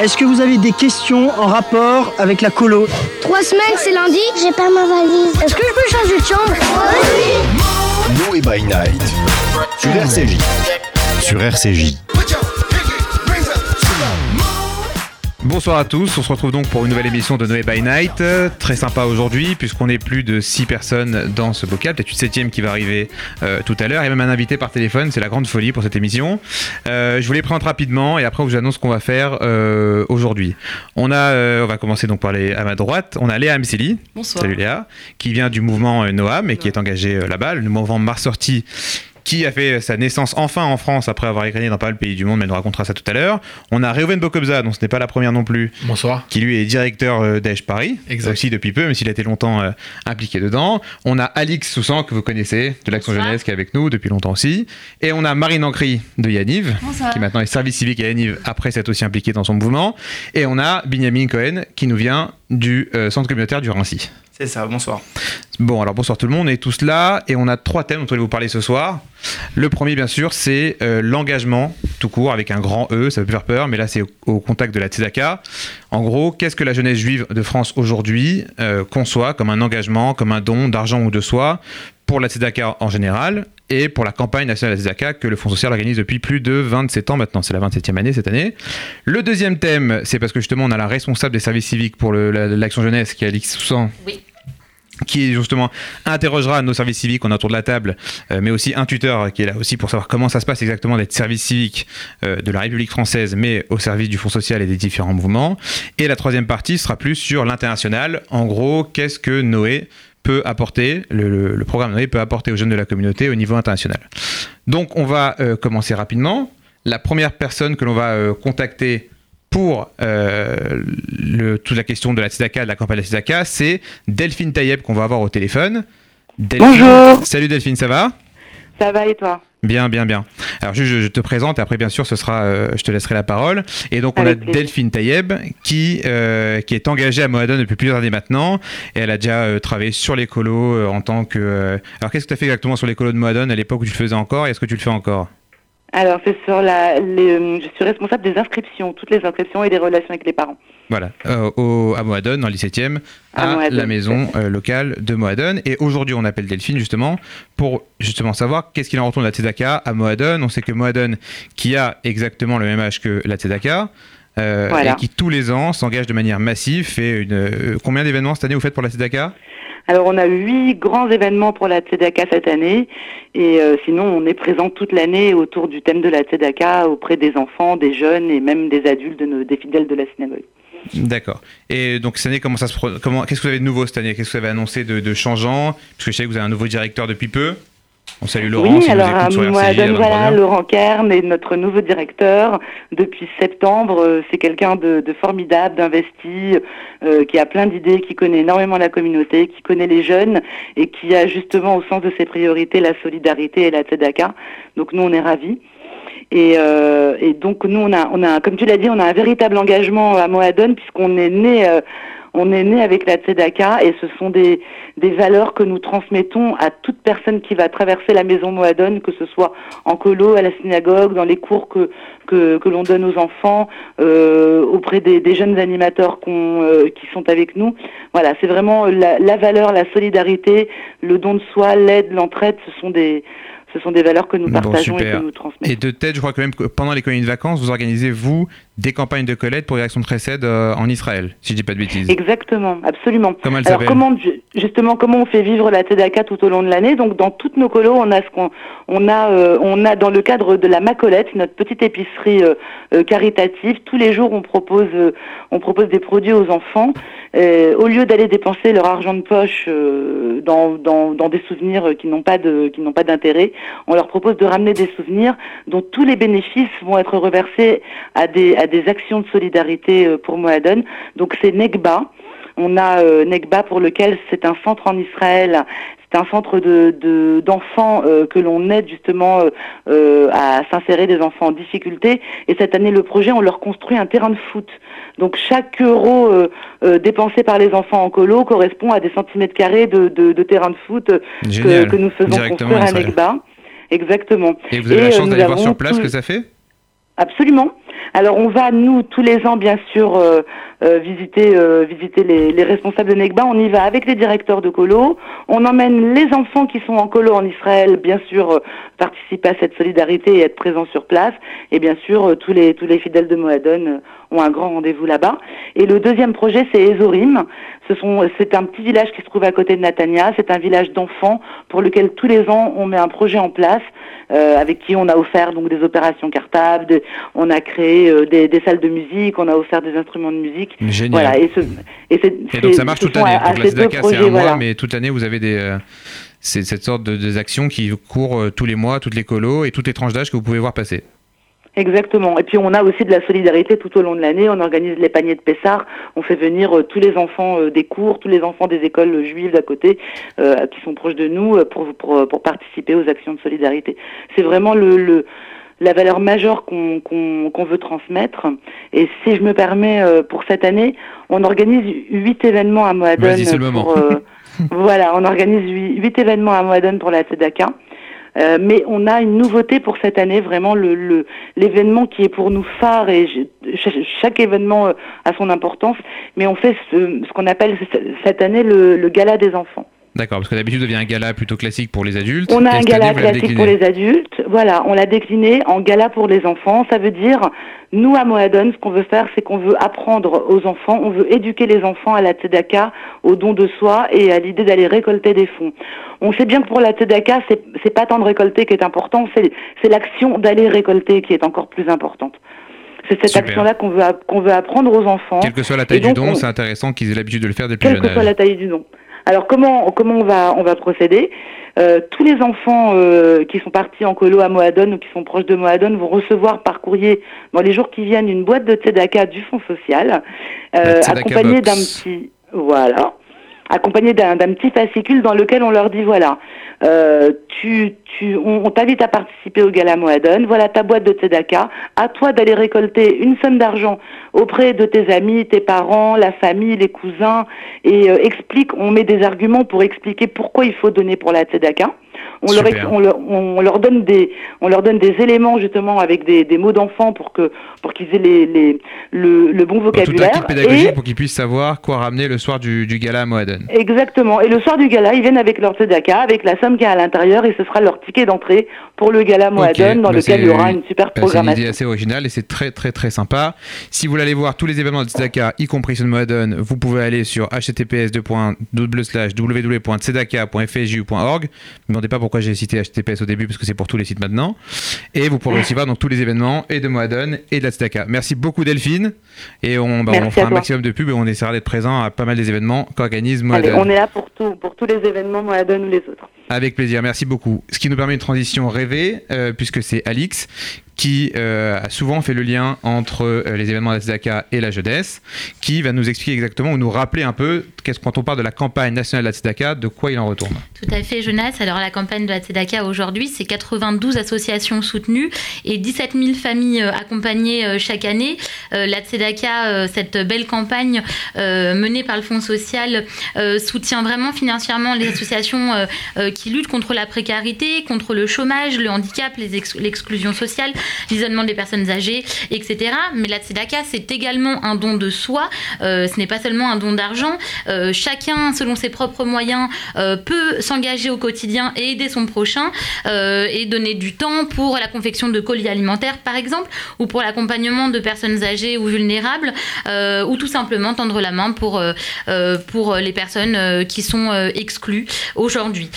Est-ce que vous avez des questions en rapport avec la colo Trois semaines, c'est lundi J'ai pas ma valise. Est-ce que je peux changer de chambre? Noé by Night sur RCJ. Sur RCJ. Bonsoir à tous, on se retrouve donc pour une nouvelle émission de Noé by Night. Très sympa aujourd'hui puisqu'on est plus de 6 personnes dans ce bocal, peut-être une septième qui va arriver euh, tout à l'heure et même un invité par téléphone, c'est la grande folie pour cette émission. Euh, je vous les présente rapidement et après on vous annonce ce qu'on va faire euh, aujourd'hui. On a, on va commencer donc par les, à ma droite, on a Léa Amseli. Bonsoir. Salut Léa, qui vient du mouvement Noam et qui est engagé euh, là-bas, le mouvement Mars Sortie qui a fait sa naissance enfin en France après avoir écrit dans pas mal de pays du monde, mais elle nous racontera ça tout à l'heure. On a Reuven Bokobza, dont ce n'est pas la première non plus, Bonsoir. qui lui est directeur euh, d'Èche Paris, Exact. aussi depuis peu, même s'il a été longtemps euh, impliqué dedans. On a Alix Soussan, que vous connaissez, de l'Action. Jeunesse, qui est avec nous depuis longtemps aussi. Et on a Marine Ancry de Yaniv, Bonsoir. qui maintenant est service civique à Yaniv, après s'être aussi impliqué dans son mouvement. Et on a Benjamin Cohen, qui nous vient du euh, centre communautaire du Rincy. C'est ça, bonsoir. Bon, alors bonsoir tout le monde, on est tous là et on a trois thèmes dont on va vous parler ce soir. Le premier, bien sûr, c'est euh, l'engagement tout court avec un grand E, ça peut faire peur, mais là c'est au, contact de la Tzedaka. En gros, qu'est-ce que la jeunesse juive de France aujourd'hui euh, conçoit comme un engagement, comme un don d'argent ou de soi pour la Tzedaka en général et pour la campagne nationale de la Tzedaka que le Fonds social organise depuis plus de 27 ans maintenant. C'est la 27e année cette année. Le deuxième thème, c'est parce que justement on a la responsable des services civiques pour l'action jeunesse qui est Alix Soussan Oui. Qui justement interrogera nos services civiques qu'on a autour de la table, euh, mais aussi un tuteur qui est là aussi pour savoir comment ça se passe exactement d'être service civique euh, de la République française, mais au service du Fonds social et des différents mouvements. Et la troisième partie sera plus sur l'international. En gros, qu'est-ce que Noé peut apporter, le, programme Noé peut apporter aux jeunes de la communauté au niveau international. Donc on va euh, commencer rapidement. La première personne que l'on va contacter pour euh, le, toute la question de la Tzedaka, de la campagne de la Tzedaka, c'est Delphine Tayeb qu'on va avoir au téléphone. Delphine- Bonjour. Salut Delphine, ça va? Ça va et toi? Bien, bien, bien. Alors juste, je, je te présente et après, bien sûr, ce sera, euh, je te laisserai la parole. Et donc, on Avec a plaisir. Delphine Tayeb qui, euh, qui est engagée à Moadon depuis plusieurs années maintenant. Et elle a déjà euh, travaillé sur euh, en tant que... euh, Alors, qu'est-ce que tu as fait exactement sur les colos de Moadon à l'époque où tu le faisais encore et est-ce que tu le fais encore? Alors, c'est sur la. les- euh, je suis responsable des inscriptions, toutes les inscriptions et des relations avec les parents. Voilà, euh, au, à Moadon, dans le 17e, à, la maison euh, locale de Moadon. Et aujourd'hui, on appelle Delphine justement pour justement savoir qu'est-ce qu'il en retourne de la Tzedaka à Moadon. On sait que Moadon, qui a exactement le même âge que la Tzedaka, euh, Voilà. et qui tous les ans s'engage de manière massive, fait une, combien d'événements cette année vous faites pour la Tzedaka Alors, on a huit grands événements pour la Tzedaka cette année. Et euh, sinon, on est présent toute l'année autour du thème de la Tzedaka auprès des enfants, des jeunes et même des adultes, de nos, des fidèles de la synagogue. D'accord. Et donc cette année, comment ça se comment qu'est-ce que vous avez de nouveau cette année? Qu'est-ce que vous avez annoncé de, de changeant? Parce que je sais que vous avez un nouveau directeur depuis peu. On salue Laurent oui, si alors écoute sur 23 voilà. Laurent Kern est notre nouveau directeur depuis septembre. Euh, C'est quelqu'un de, de formidable, d'investi, euh, qui a plein d'idées, qui connaît énormément la communauté, qui connaît les jeunes et qui a justement au sens de ses priorités la solidarité et la tzedaka. Donc nous, on est ravis. Et, euh, et donc nous, on a, on a, comme tu l'as dit, on a un véritable engagement à Moadon puisqu'on est né, euh, on est né avec la tzedaka et ce sont des, des valeurs que nous transmettons à toute personne qui va traverser la maison Moadon, que ce soit en colo, à la synagogue, dans les cours que que, que l'on donne aux enfants, euh, auprès des, des jeunes animateurs euh, qui sont avec nous. Voilà, c'est vraiment la, la valeur, la solidarité, le don de soi, l'aide, l'entraide. Ce sont des ce sont des valeurs que nous Bon, partageons et que nous transmettons. Et de tête, je crois quand même que pendant les colonies de vacances, vous organisez, vous, des campagnes de collecte pour Direction de Trésed euh, en Israël, si je dis pas de bêtises. Exactement, absolument. Comment elle Alors comment ju- justement comment on fait vivre la Tzedaka tout au long de l'année? Donc dans toutes nos colos, on a ce qu'on on a euh, on a dans le cadre de la Macolette, notre petite épicerie euh, caritative, tous les jours on propose on propose des produits aux enfants au lieu d'aller dépenser leur argent de poche dans, dans dans des souvenirs qui n'ont pas de qui n'ont pas d'intérêt, on leur propose de ramener des souvenirs dont tous les bénéfices vont être reversés à des à des actions de solidarité euh, pour Moadon. Donc c'est Negba. On a euh, Negba pour lequel c'est un centre en Israël. C'est un centre de de- d'enfants euh, que l'on aide justement euh, à s'insérer des enfants en difficulté. Et cette année, le projet, on leur construit un terrain de foot. Donc chaque euro dépensé par les enfants en colo correspond à des centimètres carrés de, de, de terrain de foot que, nous faisons construire à. Negba. Exactement. Et vous avez Et, la chance d'aller voir sur place tout- ce que ça fait? Absolument. Alors on va nous tous les ans bien sûr euh, euh, visiter euh, visiter les, les, responsables de Negba. On y va avec les directeurs de colo. On emmène les enfants qui sont en colo en Israël, bien sûr participer à cette solidarité et être présents sur place. Et bien sûr tous les tous les fidèles de Moadon ont un grand rendez-vous là-bas. Et le deuxième projet c'est Ezorim. C'est un petit village qui se trouve à côté de Natania. C'est un village d'enfants pour lequel tous les ans on met un projet en place euh, avec qui on a offert donc des opérations cartables, on a créé euh, des, des, salles de musique, on a offert des instruments de musique. Génial. Voilà, et, ce, et, et donc ça marche toute l'année. Donc la SEDACA c'est un voilà. mois, mais toute l'année vous avez des euh, c'est cette sorte de des actions qui courent tous les mois, toutes les colos et toutes les tranches d'âge que vous pouvez voir passer. Exactement. Et puis on a aussi de la solidarité tout au long de l'année. On organise les paniers de Pessard. On fait venir euh, tous les enfants euh, des cours, tous les enfants des écoles juives d'à côté, euh, qui sont proches de nous, pour, pour, pour participer aux actions de solidarité. C'est vraiment le, le la valeur majeure qu'on qu'on qu'on veut transmettre. Et si je me permets, pour cette année, on organise huit événements à Moadon. Pour, voilà, on organise huit événements à Moadon pour la Tzedaka. Euh, mais on a une nouveauté pour cette année, vraiment le l'événement qui est pour nous phare et chaque événement euh, a son importance, mais on fait ce, ce qu'on appelle cette année le gala des enfants. D'accord, parce que d'habitude, il y a un gala plutôt classique pour les adultes. On a un gala classique pour les adultes. Voilà, on l'a décliné en gala pour les enfants. Ça veut dire, nous, à Moadon, ce qu'on veut faire, c'est qu'on veut apprendre aux enfants, on veut éduquer les enfants à la tzedaka, au don de soi et à l'idée d'aller récolter des fonds. On sait bien que pour la tzedaka, c'est, c'est pas tant de récolter qui est important, c'est, c'est l'action d'aller récolter qui est encore plus importante. C'est cette action-là qu'on veut, qu'on veut apprendre aux enfants. Quelle que soit la taille du don, on... c'est intéressant qu'ils aient l'habitude de le faire depuis jeune âge. Quelle que soit la taille du don. Alors comment comment on va on va procéder euh, Tous les enfants euh, qui sont partis en colo à Moadon ou qui sont proches de Moadon vont recevoir par courrier dans les jours qui viennent une boîte de tzedaka du Fonds social, euh, accompagnée d'un petit voilà accompagné d'un petit fascicule dans lequel on leur dit voilà, euh, tu, tu, on, t'invite à participer au Gala Moadon, voilà ta boîte de Tzedaka, à toi d'aller récolter une somme d'argent auprès de tes amis, tes parents, la famille, les cousins, et euh, explique, on met des arguments pour expliquer pourquoi il faut donner pour la Tzedaka. On leur, on, leur, on leur, donne des, on leur donne des éléments justement avec des, des mots d'enfants pour que, pour qu'ils aient les, les, le, le bon vocabulaire. Tout un pédagogique et... pour qu'ils puissent savoir quoi ramener le soir du, du gala à Moaden. Exactement. Et le soir du gala, ils viennent avec leur tzedaka, avec la somme qu'il y a à l'intérieur, et ce sera leur ticket d'entrée pour le gala Moaden, okay. dans bah lequel il y aura une super programmation. C'est une idée assez originale et c'est très très très sympa. Si vous voulez aller voir tous les événements de tzedaka, y compris ceux de Moaden, vous pouvez aller sur https www.tzedaka.fju.org. Ne me demandez pas pourquoi j'ai cité HTTPS au début parce que c'est pour tous les sites maintenant. Et vous pourrez aussi voir donc tous les événements et de Moadon et de la Tzedaka. Merci beaucoup Delphine. Et on, bah, on fera un maximum de pubs et on essaiera d'être présent à pas mal des événements qu'organise Moadon. on est là pour tout, pour tous les événements Moadon ou les autres. Avec plaisir, merci beaucoup. Ce qui nous permet une transition rêvée, euh, puisque c'est Alix qui euh, a souvent fait le lien entre euh, les événements de la Tzedaka et la jeunesse, qui va nous expliquer exactement ou nous rappeler un peu qu'est-ce quand on parle de la campagne nationale de la Tzedaka, de quoi il en retourne. Tout à fait, Jonas. Alors la campagne de la Tzedaka aujourd'hui, c'est 92 associations soutenues et 17 000 familles euh, accompagnées chaque année. Euh, la Tzedaka, euh, cette belle campagne menée par le Fonds social, soutient vraiment financièrement les associations qui luttent contre la précarité, contre le chômage, le handicap, l'exclusion sociale l'isolement des personnes âgées, etc. Mais la tzedaka, c'est également un don de soi. Euh, ce n'est pas seulement un don d'argent. Euh, chacun, selon ses propres moyens, euh, peut s'engager au quotidien et aider son prochain et donner du temps pour la confection de colis alimentaires, par exemple, ou pour l'accompagnement de personnes âgées ou vulnérables, ou tout simplement tendre la main pour, pour les personnes qui sont exclues aujourd'hui.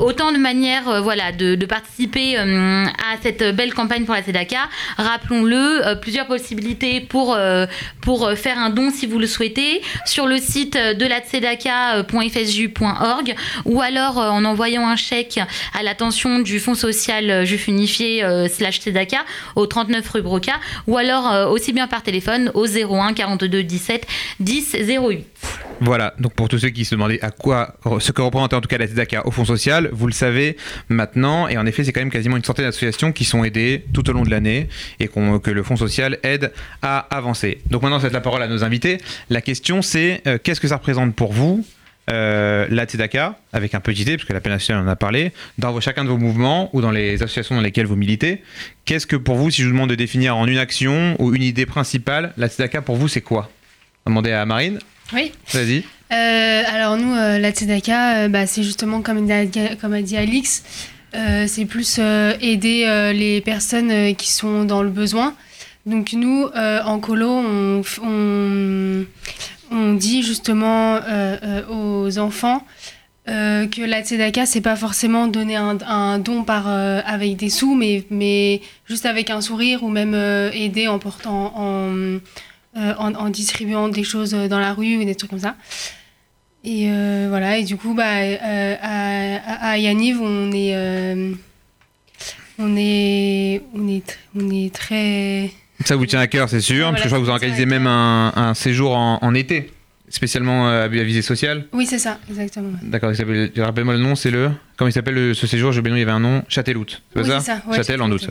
Autant de manières voilà, de, participer à cette belle campagne pour la Tzedaka. Rappelons-le, euh, plusieurs possibilités pour, euh, euh, faire un don si vous le souhaitez sur le site de la tzedaka.fsju.org ou alors en envoyant un chèque à l'attention du Fonds social Juif Unifié slash Tzedaka au 39 rue Broca ou alors aussi bien par téléphone au 01 42 17 10 08. Voilà, donc pour tous ceux qui se demandaient à quoi, ce que représentait en tout cas la Tzedaka au Fonds social, vous le savez maintenant, et en effet c'est quand même quasiment une centaine d'associations qui sont aidées tout au long de l'année et que le Fonds social aide à avancer. Donc maintenant, c'est la parole à nos invités. La question, c'est euh, qu'est-ce que ça représente pour vous euh, la Tzedaka, avec un petit T, parce que l'appel national en a parlé, dans chacun de vos mouvements ou dans les associations dans lesquelles vous militez, qu'est-ce que pour vous, si je vous demande de définir en une action ou une idée principale, la Tzedaka pour vous, c'est quoi? Va demander à Marine. Oui. Vas-y. Euh, alors nous, euh, la Tzedaka, euh, bah, c'est justement comme, a- comme a dit Alix, c'est plus aider les personnes qui sont dans le besoin. Donc nous, en colo, on, on, on dit justement aux enfants que la Tzedaka, c'est pas forcément donner un, un don par, avec des sous, mais, mais juste avec un sourire ou même aider en portant en, euh, en, en distribuant des choses dans la rue ou des trucs comme ça. Et euh, voilà, et du coup, bah, euh, à, Yaniv, on est, euh, on est, on est, on est très. Ça vous tient à cœur, c'est sûr, parce que je crois que vous organisez même un, un séjour en, en été, spécialement euh, à visée sociale. Oui, c'est ça, exactement. D'accord, rappelle-moi le nom, c'est le. Comment il s'appelle le- ce séjour J'ai oublié, le nom, il y avait un nom. Châtelout, c'est Oui, ça, ça, ouais, Châtel en ça.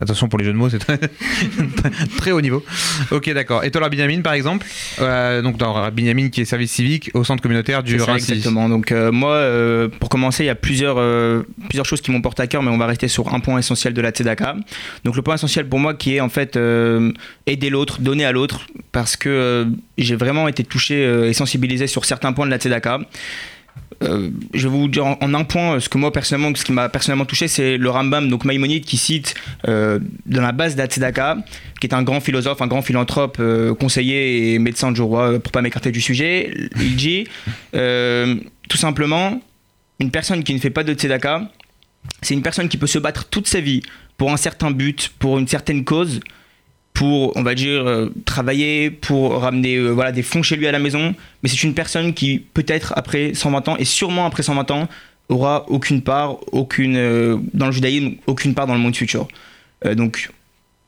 Attention pour les jeux de mots, c'est très, très haut niveau. Ok, d'accord. Et toi, Laura Binyamin, par exemple Euh, Donc, dans Binyamin qui est service civique au centre communautaire du Rincy. exactement. Donc euh, moi, euh, pour commencer, il y a plusieurs, euh, plusieurs choses qui m'ont porté à cœur, mais on va rester sur un point essentiel de la Tzedaka. Donc le point essentiel pour moi qui est en fait euh, aider l'autre, donner à l'autre, parce que euh, j'ai vraiment été touché euh, et sensibilisé sur certains points de la Tzedaka. Euh, je vais vous dire en, un point euh, ce que moi personnellement, ce qui m'a personnellement touché, c'est le Rambam, donc Maïmonide, qui cite euh, dans la base de la Tzedaka, qui est un grand philosophe, un grand philanthrope, conseiller et médecin du roi, pour pas m'écarter du sujet. Il dit tout simplement, une personne qui ne fait pas de tzedaka, c'est une personne qui peut se battre toute sa vie pour un certain but, pour une certaine cause, pour, on va dire, euh, travailler, pour ramener euh, voilà, des fonds chez lui à la maison. Mais c'est une personne qui, peut-être après 120 ans, et sûrement après 120 ans, aura aucune part, aucune, euh, dans le judaïsme, aucune part dans le monde futur. Donc,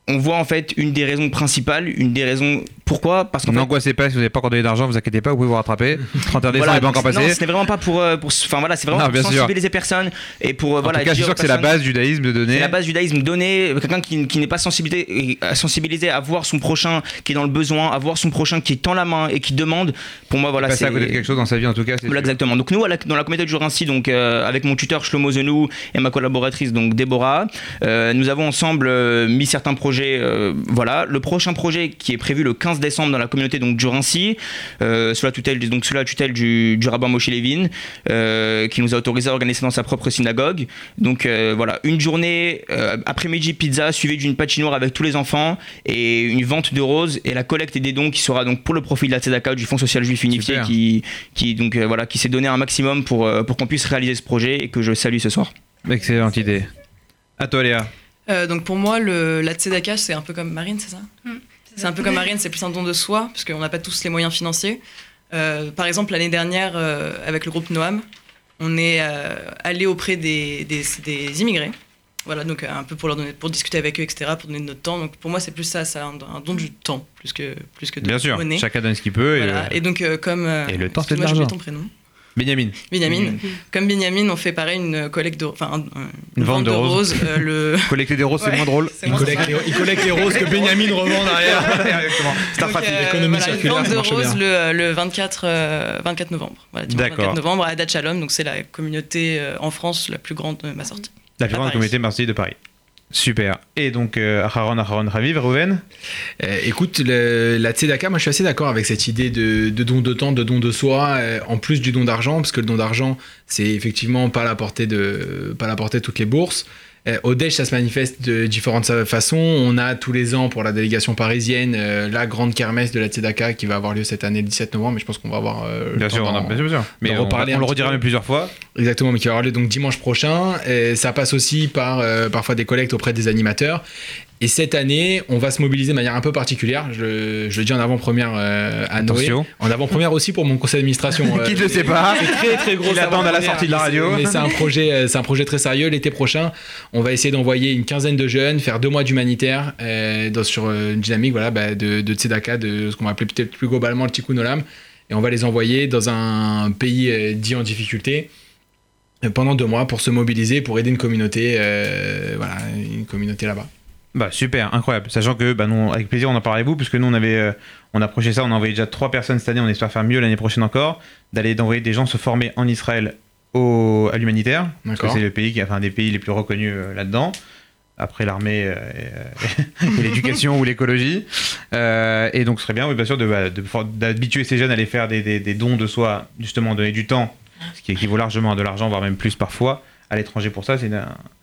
on voit en fait une des raisons principales, une des raisons. Pourquoi Parce qu'en N'angoissez pas, si vous n'avez pas encore donné d'argent, vous inquiétez pas, vous pouvez vous rattraper. 31 décembre voilà, n'est pas encore donc, passé. Non, ce n'est vraiment pas pour. euh, pour enfin voilà, c'est vraiment Non, pour sensibiliser personne et pour. euh, En voilà, tout cas, je suis sûr que c'est la personnes- base du judaïsme de donner. C'est la base du judaïsme, donner quelqu'un qui, qui n'est pas sensibilisé, sensibilisé à voir son prochain qui est dans le besoin, à voir son prochain qui tend la main et qui demande. Pour moi, voilà, Passer c'est. à côté de quelque chose dans sa vie, en tout cas. Voilà, exactement. Donc nous, dans la communauté de Jurincy, donc euh, avec mon tuteur Shlomo Zenou et ma collaboratrice donc Déborah, euh, nous avons ensemble euh, mis certains projets. Euh, voilà, le prochain projet qui est prévu le 15 décembre dans la communauté donc Jurincy, euh, sous la tutelle donc sous la tutelle du, du rabbin Moshe Levin, euh, qui nous a autorisé à organiser dans sa propre synagogue. Donc voilà, une journée après-midi pizza suivie d'une patinoire avec tous les enfants et une vente de roses et la collecte des dons qui sera donc pour le profit de la Tzedaka du Fonds social juif unifié Super. qui qui donc voilà qui s'est donné un maximum pour pour qu'on puisse réaliser ce projet et que je salue ce soir. Excellente idée. À toi, Léa. Euh, donc pour moi, le, la tzedaka, c'est un peu comme Marine, c'est ça C'est un peu comme Marine, c'est plus un don de soi, parce qu'on n'a pas tous les moyens financiers. Euh, par exemple, l'année dernière, euh, avec le groupe Noam, on est euh, allé auprès des, des, des immigrés. Voilà, donc euh, un peu pour leur donner, pour discuter avec eux, etc., pour donner de notre temps. Donc pour moi, c'est plus ça, c'est un, un don du temps, plus que, plus que de Bien sûr, monnaie. chacun donne ce qu'il peut. et, Voilà. euh, Et, donc, euh, comme. euh, Et le temps, c'est de l'argent. ton prénom. Benjamin. Benjamin. Comme Benjamin, on fait pareil une collecte de. Enfin, un- un- Une vente de roses. euh, le... Collecter des roses, c'est Ouais, moins drôle. c'est Il moins collecte, les, il collecte les roses que Benjamin revend derrière. C'est un Donc, trafic. euh, L'économie voilà, circulaire, une vente de roses le, le 24, euh, 24 novembre. Voilà, dimanche D'accord. 24 novembre à Dach Shalom, donc c'est la communauté euh, en France la plus grande de ma sortie. La plus grande communauté Marseille de Paris. Super. Et donc, euh, Aharon, Aharon, Raviv, Rouven Euh, écoute, le- la Tzedaka, moi je suis assez d'accord avec cette idée de, don de temps, de don de soi, euh, en plus du don d'argent, parce que le don d'argent, c'est effectivement pas la portée de, pas la portée de toutes les bourses. Euh, au DEJ, ça se manifeste de différentes façons. On a tous les ans pour la délégation parisienne euh, la grande kermesse de la Tzedaka qui va avoir lieu cette année le 17 novembre, mais je pense qu'on va avoir euh, Bien sûr, on a- bien sûr, bien sûr. Mais on, le redira même plusieurs fois. Exactement, mais qui va avoir lieu donc dimanche prochain. Et ça passe aussi par euh, parfois des collectes auprès des animateurs. Et cette année, on va se mobiliser de manière un peu particulière. Je, je le dis en avant-première euh, à Noé. En avant-première aussi pour mon conseil d'administration. euh, Qui ne le sait pas c'est très très gros. L'attendent à la sortie de la radio. Mais c'est un projet, euh, c'est un projet très sérieux. L'été prochain, on va essayer d'envoyer une quinzaine de jeunes, faire deux mois d'humanitaire euh, dans- sur une dynamique voilà, bah, de, de Tzedaka, de ce qu'on va appeler peut-être plus globalement le Tikkun Olam. Et on va les envoyer dans un pays dit en difficulté pendant deux mois pour se mobiliser, pour aider une communauté, voilà, une communauté là-bas. Bah super, incroyable. Sachant que, bah, nous, avec plaisir, on en parlera avec vous, puisque nous, on avait, euh, on a approché ça, on a envoyé déjà trois personnes cette année, on espère faire mieux l'année prochaine encore, d'aller d'envoyer des gens se former en Israël au, à l'humanitaire, parce que D'accord. c'est le pays qui, enfin, un des pays les plus reconnus euh, là-dedans, après l'armée euh, et, euh, et l'éducation ou l'écologie. Et donc, ce serait bien, oui, bien sûr, de, bah, de d'habituer ces jeunes à aller faire des, des- des dons de soi, justement, donner du temps, ce qui équivaut largement à de l'argent, voire même plus parfois, à l'étranger pour ça, c'est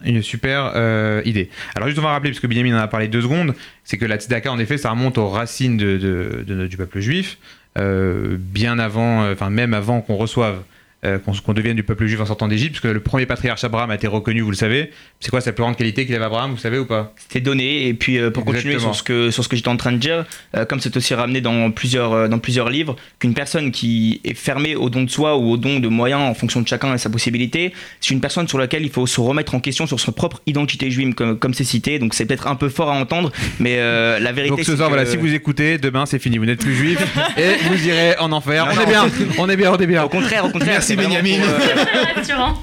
une, super euh, idée. Alors juste on va rappeler, parce que Benjamin en a parlé deux secondes, c'est que la tzedaka en effet ça remonte aux racines du peuple juif, euh, bien avant, euh, enfin même avant qu'on reçoive, euh, qu'on devienne du peuple juif en sortant d'Égypte, puisque le premier patriarche Abraham a été reconnu, vous le savez. C'est quoi sa plus grande qualité qu'il avait Abraham, vous savez ou pas? C'était donné. Et puis euh, pour continuer sur ce que, sur ce que j'étais en train de dire, euh, comme c'est aussi ramené dans plusieurs, dans plusieurs livres, qu'une personne qui est fermée au don de soi ou au don de moyens en fonction de chacun et sa possibilité, c'est une personne sur laquelle il faut se remettre en question sur son propre identité juive, comme comme c'est cité. Donc c'est peut-être un peu fort à entendre, mais la vérité Donc ce soir, que- voilà, si vous écoutez, demain c'est fini, vous n'êtes plus juif et vous irez en enfer. Non, on non. est bien, on est bien, on est bien. Au contraire, au contraire. Merci, Benjamin. euh, Rassurant.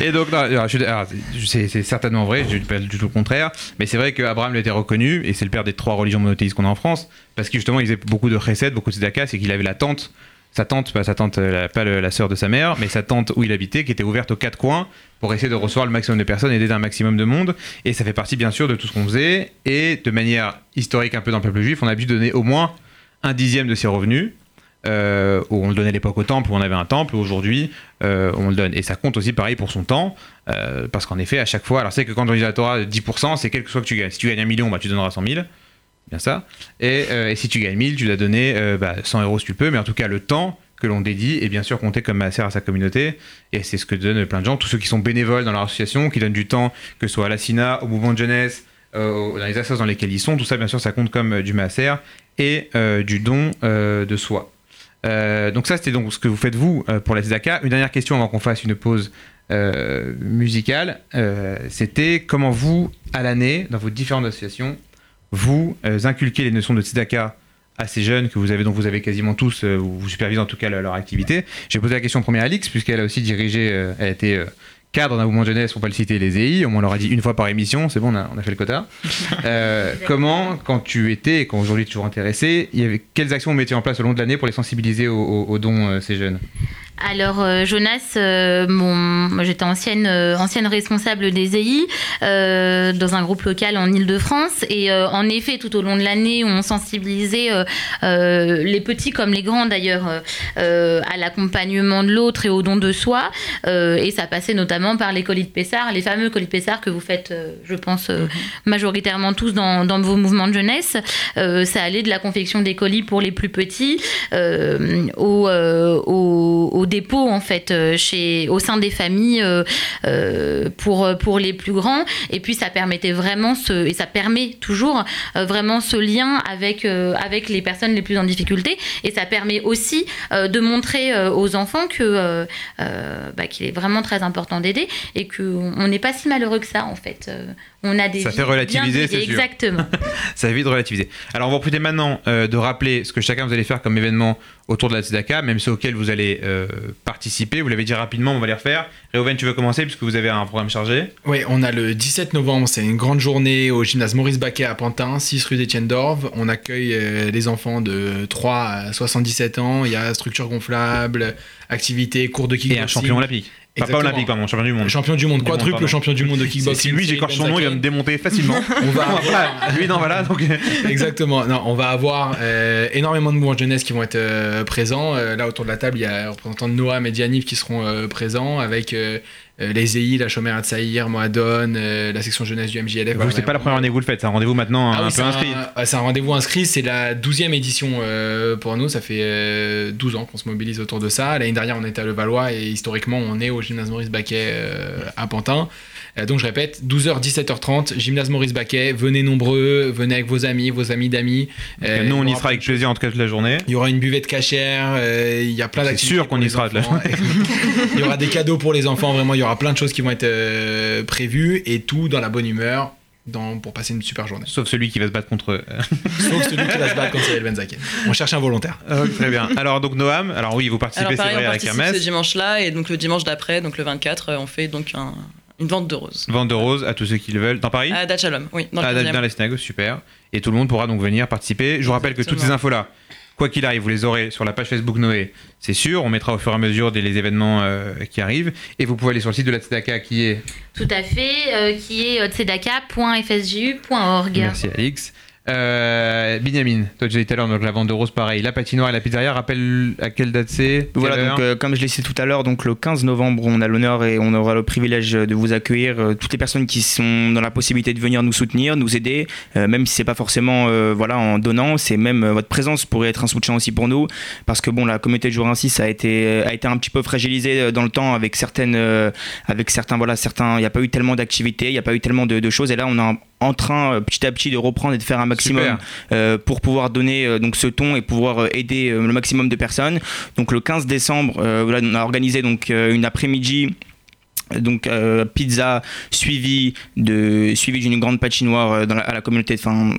Et donc, non, c'est- certainement vrai, je dis pas du tout le contraire, mais c'est vrai qu'Abraham l'était reconnu, et c'est le père des trois religions monothéistes qu'on a en France, parce que justement, il faisait beaucoup de chesed, beaucoup de tzedaka, c'est qu'il avait la tente, sa tante, pas sa tante, euh, la- pas le- la sœur de sa mère, mais sa tante où il habitait, qui était ouverte aux quatre coins, pour essayer de recevoir le maximum de personnes et d'aider un maximum de monde, et ça fait partie bien sûr de tout ce qu'on faisait, et de manière historique un peu dans le peuple juif, on a dû donner au moins un dixième de ses revenus, euh, où on le donnait à l'époque au temple, où on avait un temple, aujourd'hui euh, on le donne. Et ça compte aussi pareil pour son temps, euh, parce qu'en effet, à chaque fois, alors c'est que quand on dit la Torah, 10%, c'est quel que soit que tu gagnes. Si tu gagnes un million, bah, tu donneras 100 000, bien ça. Et, euh, et si tu gagnes 1000, tu dois donner bah, 100 euros si tu peux, mais en tout cas, le temps que l'on dédie est bien sûr compté comme masser à sa communauté. Et c'est ce que donnent plein de gens, tous ceux qui sont bénévoles dans leur association, qui donnent du temps, que ce soit à la SINA, au mouvement de jeunesse, dans les associations dans lesquelles ils sont, tout ça, bien sûr, ça compte comme du masser et du don de soi. Euh, donc ça, c'était donc ce que vous faites vous euh, pour la Tzedaka. Une dernière question avant qu'on fasse une pause euh, musicale. C'était comment vous, à l'année, dans vos différentes associations, vous inculquez les notions de Tzedaka à ces jeunes que vous avez, dont vous avez quasiment tous, ou vous supervisez en tout cas leur, leur activité? J'ai posé la question en premier à Alix, puisqu'elle a aussi dirigé, elle a été euh, cadre d'un mouvement de jeunesse, pour pas le citer, les EI, au moins on leur a dit une fois par émission, c'est bon, on a, on a fait le quota. Euh, comment, quand tu étais, et quand aujourd'hui tu es toujours intéressé, il y avait, quelles actions vous mettiez en place au long de l'année pour les sensibiliser aux, aux- aux dons, euh, ces jeunes? Alors euh, Jonas, euh, j'étais ancienne, euh, ancienne responsable des EI euh, dans un groupe local en Ile-de-France et en effet tout au long de l'année on sensibilisait les petits comme les grands d'ailleurs à l'accompagnement de l'autre et au don de soi. Et ça passait notamment par les colis de Pessard, les fameux colis de Pessard que vous faites je pense euh, majoritairement tous dans, dans vos mouvements de jeunesse. Ça allait de la confection des colis pour les plus petits au, au, au dépôt en fait euh, chez, au sein des familles euh, euh, pour, pour les plus grands et puis ça permettait vraiment et ça permet toujours vraiment ce lien avec, avec les personnes les plus en difficulté et ça permet aussi de montrer aux enfants que bah, qu'il est vraiment très important d'aider et qu'on n'est pas si malheureux que ça en fait. On a des Ça vies fait relativiser, c'est. Exactement. Ça évite de relativiser. Alors, on va profiter maintenant euh, de rappeler ce que chacun vous allez faire comme événement autour de la Tzedaka, même ceux auxquels vous allez euh, participer. Vous l'avez dit rapidement, on va les refaire. Réoven, tu veux commencer puisque vous avez un programme chargé? Oui, on a le 17 novembre, c'est une grande journée au gymnase Maurice Baquet à Pantin, 6 rue d'Étienne d'Orve. On accueille euh, les enfants de 3 à 77 ans. Il y a structure gonflable, activités, cours de Et kickboxing. un champion olympique. Exactement. olympique, pardon, champion du monde. Champion du monde, quadruple champion du monde de kickboxing. si lui, j'écorche son nom, il va me démonter facilement. On va avoir- lui, non, voilà. Donc... Exactement. Non, on va avoir euh, énormément de mouvements de jeunesse qui vont être euh, présents. Euh, là, autour de la table, il y a représentants de Noam et Dianif qui seront euh, présents avec euh, les EI, la Chomère à Tsaïr, Moadon, euh, la section jeunesse du MJLF. Vous, c'est pas la première année que vous le faites, c'est un rendez-vous maintenant Ah un oui, peu inscrit. ouais, c'est un rendez-vous inscrit, c'est la 12e édition euh, pour nous, ça fait euh, 12 ans qu'on se mobilise autour de ça. L'année dernière, on était à Levallois et historiquement, on est au gymnase Maurice Baquet euh, à Pantin. Euh, donc je répète, 12h, 17h30, gymnase Maurice Baquet, venez nombreux, venez avec vos amis, vos amis d'amis. Euh, Nous, on y sera avec plaisir en tout cas toute la journée. il y aura une buvette cachère, euh, il y a plein C'est d'activités. sûr qu'on y sera, de la- enfants. il y aura des cadeaux pour les enfants, vraiment, il y aura plein de choses qui vont être euh, prévues et tout dans la bonne humeur dans, pour passer une super journée. Sauf celui qui va se battre contre eux. Sauf celui qui va se battre contre Cyril Benzaken. On cherche un volontaire. Très bien. Alors, donc, Noam, alors oui, vous participez, Alors c'est pareil, vrai, on à la participe ce kermesse. dimanche-là et donc le dimanche d'après, donc le 24, euh, on fait donc un, une vente de roses. Vente de roses à tous ceux qui le veulent. Dans Paris À Dachalom, oui, dans Ah, dans 15e. la synagogue, super. Et tout le monde pourra donc venir participer. Je vous rappelle que toutes ces infos-là, quoi qu'il arrive, vous les aurez sur la page Facebook Noé, c'est sûr. On mettra au fur et à mesure des les événements euh, qui arrivent. Et vous pouvez aller sur le site de la Tzedaka qui est. Tout à fait, euh, qui est euh, tzedaka.fsju.org. Merci Alix. Euh, Benjamin, toi tu disais tout à l'heure, donc la vente de roses, pareil. La patinoire et la pizzeria, rappelle à quelle date c'est Voilà, donc euh, comme je l'ai dit tout à l'heure, donc le 15 novembre, on a l'honneur et on aura le privilège de vous accueillir. euh, toutes les personnes qui sont dans la possibilité de venir nous soutenir, nous aider, euh, même si c'est pas forcément voilà en donnant, c'est même votre présence pourrait être un soutien aussi pour nous, parce que bon, la communauté de jour ainsi, ça a été a été un petit peu fragilisée dans le temps avec certaines, avec certains voilà certains, il n'y a pas eu tellement d'activités, il n'y a pas eu tellement de, de choses, et là on est en- en train euh, petit à petit de reprendre et de faire un maximum euh, pour pouvoir donner euh, donc ce ton et pouvoir aider euh, le maximum de personnes. Donc le 15 décembre, voilà, on a organisé donc une après-midi. Donc euh, pizza suivi de suivi d'une grande patinoire dans la, à la communauté enfin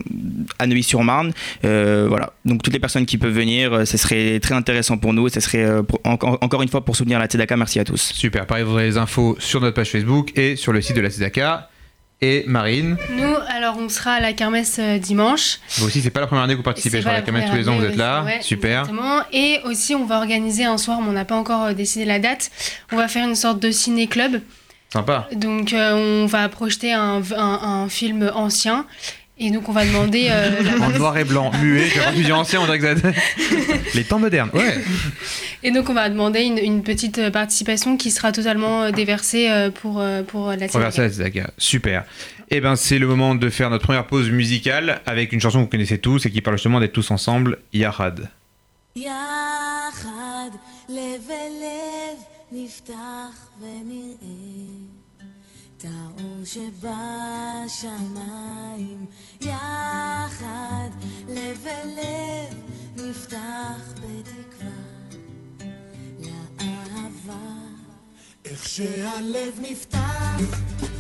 à Neuilly-sur-Marne Euh, voilà donc toutes les personnes qui peuvent venir ce serait très intéressant pour nous et ce serait pour- encore une fois pour soutenir la Tzedaka merci à tous Super, pareil, vous aurez les infos sur notre page Facebook et sur le site de la Tzedaka. Et Marine, Nous, alors, on sera à la kermesse euh, dimanche. vous aussi, c'est pas la première année que vous participez, C'est je crois, à pas la Kermesse tous les ans, vous êtes là. ouais, Super. Exactement. Et aussi, on va organiser un soir, mais on n'a pas encore euh, décidé la date. On va faire une sorte de ciné-club. Sympa. Donc, euh, on va projeter un, un- un film ancien. Et donc on va demander... Euh, en noir et blanc, muet, du ancien, on dirait que ça... Les temps modernes, ouais. Et donc on va demander une, petite euh, participation qui sera totalement euh, déversée pour, pour la Tsunaga. Super. Et bien c'est le moment de faire notre première pause musicale avec une chanson que vous connaissez tous et qui parle justement d'être tous ensemble, Yahad. Yahad, את האור שבשמיים יחד לב אל לב נפתח בתקווה לאהבה. איך שהלב נפתח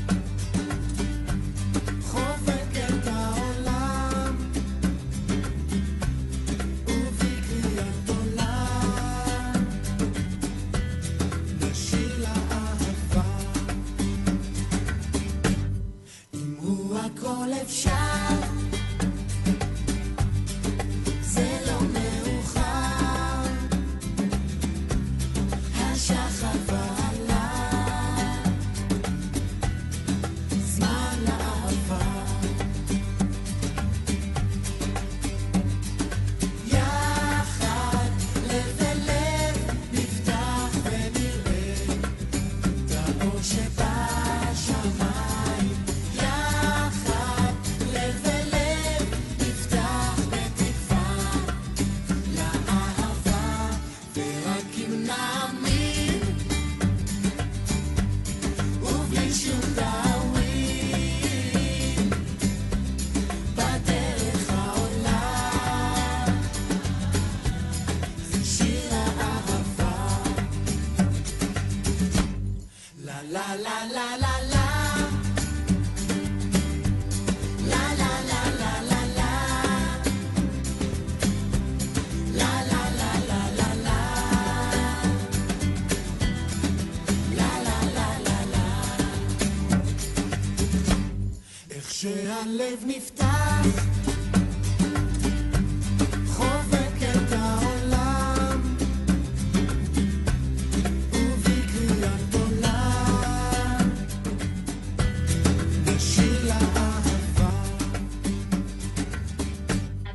לאהבה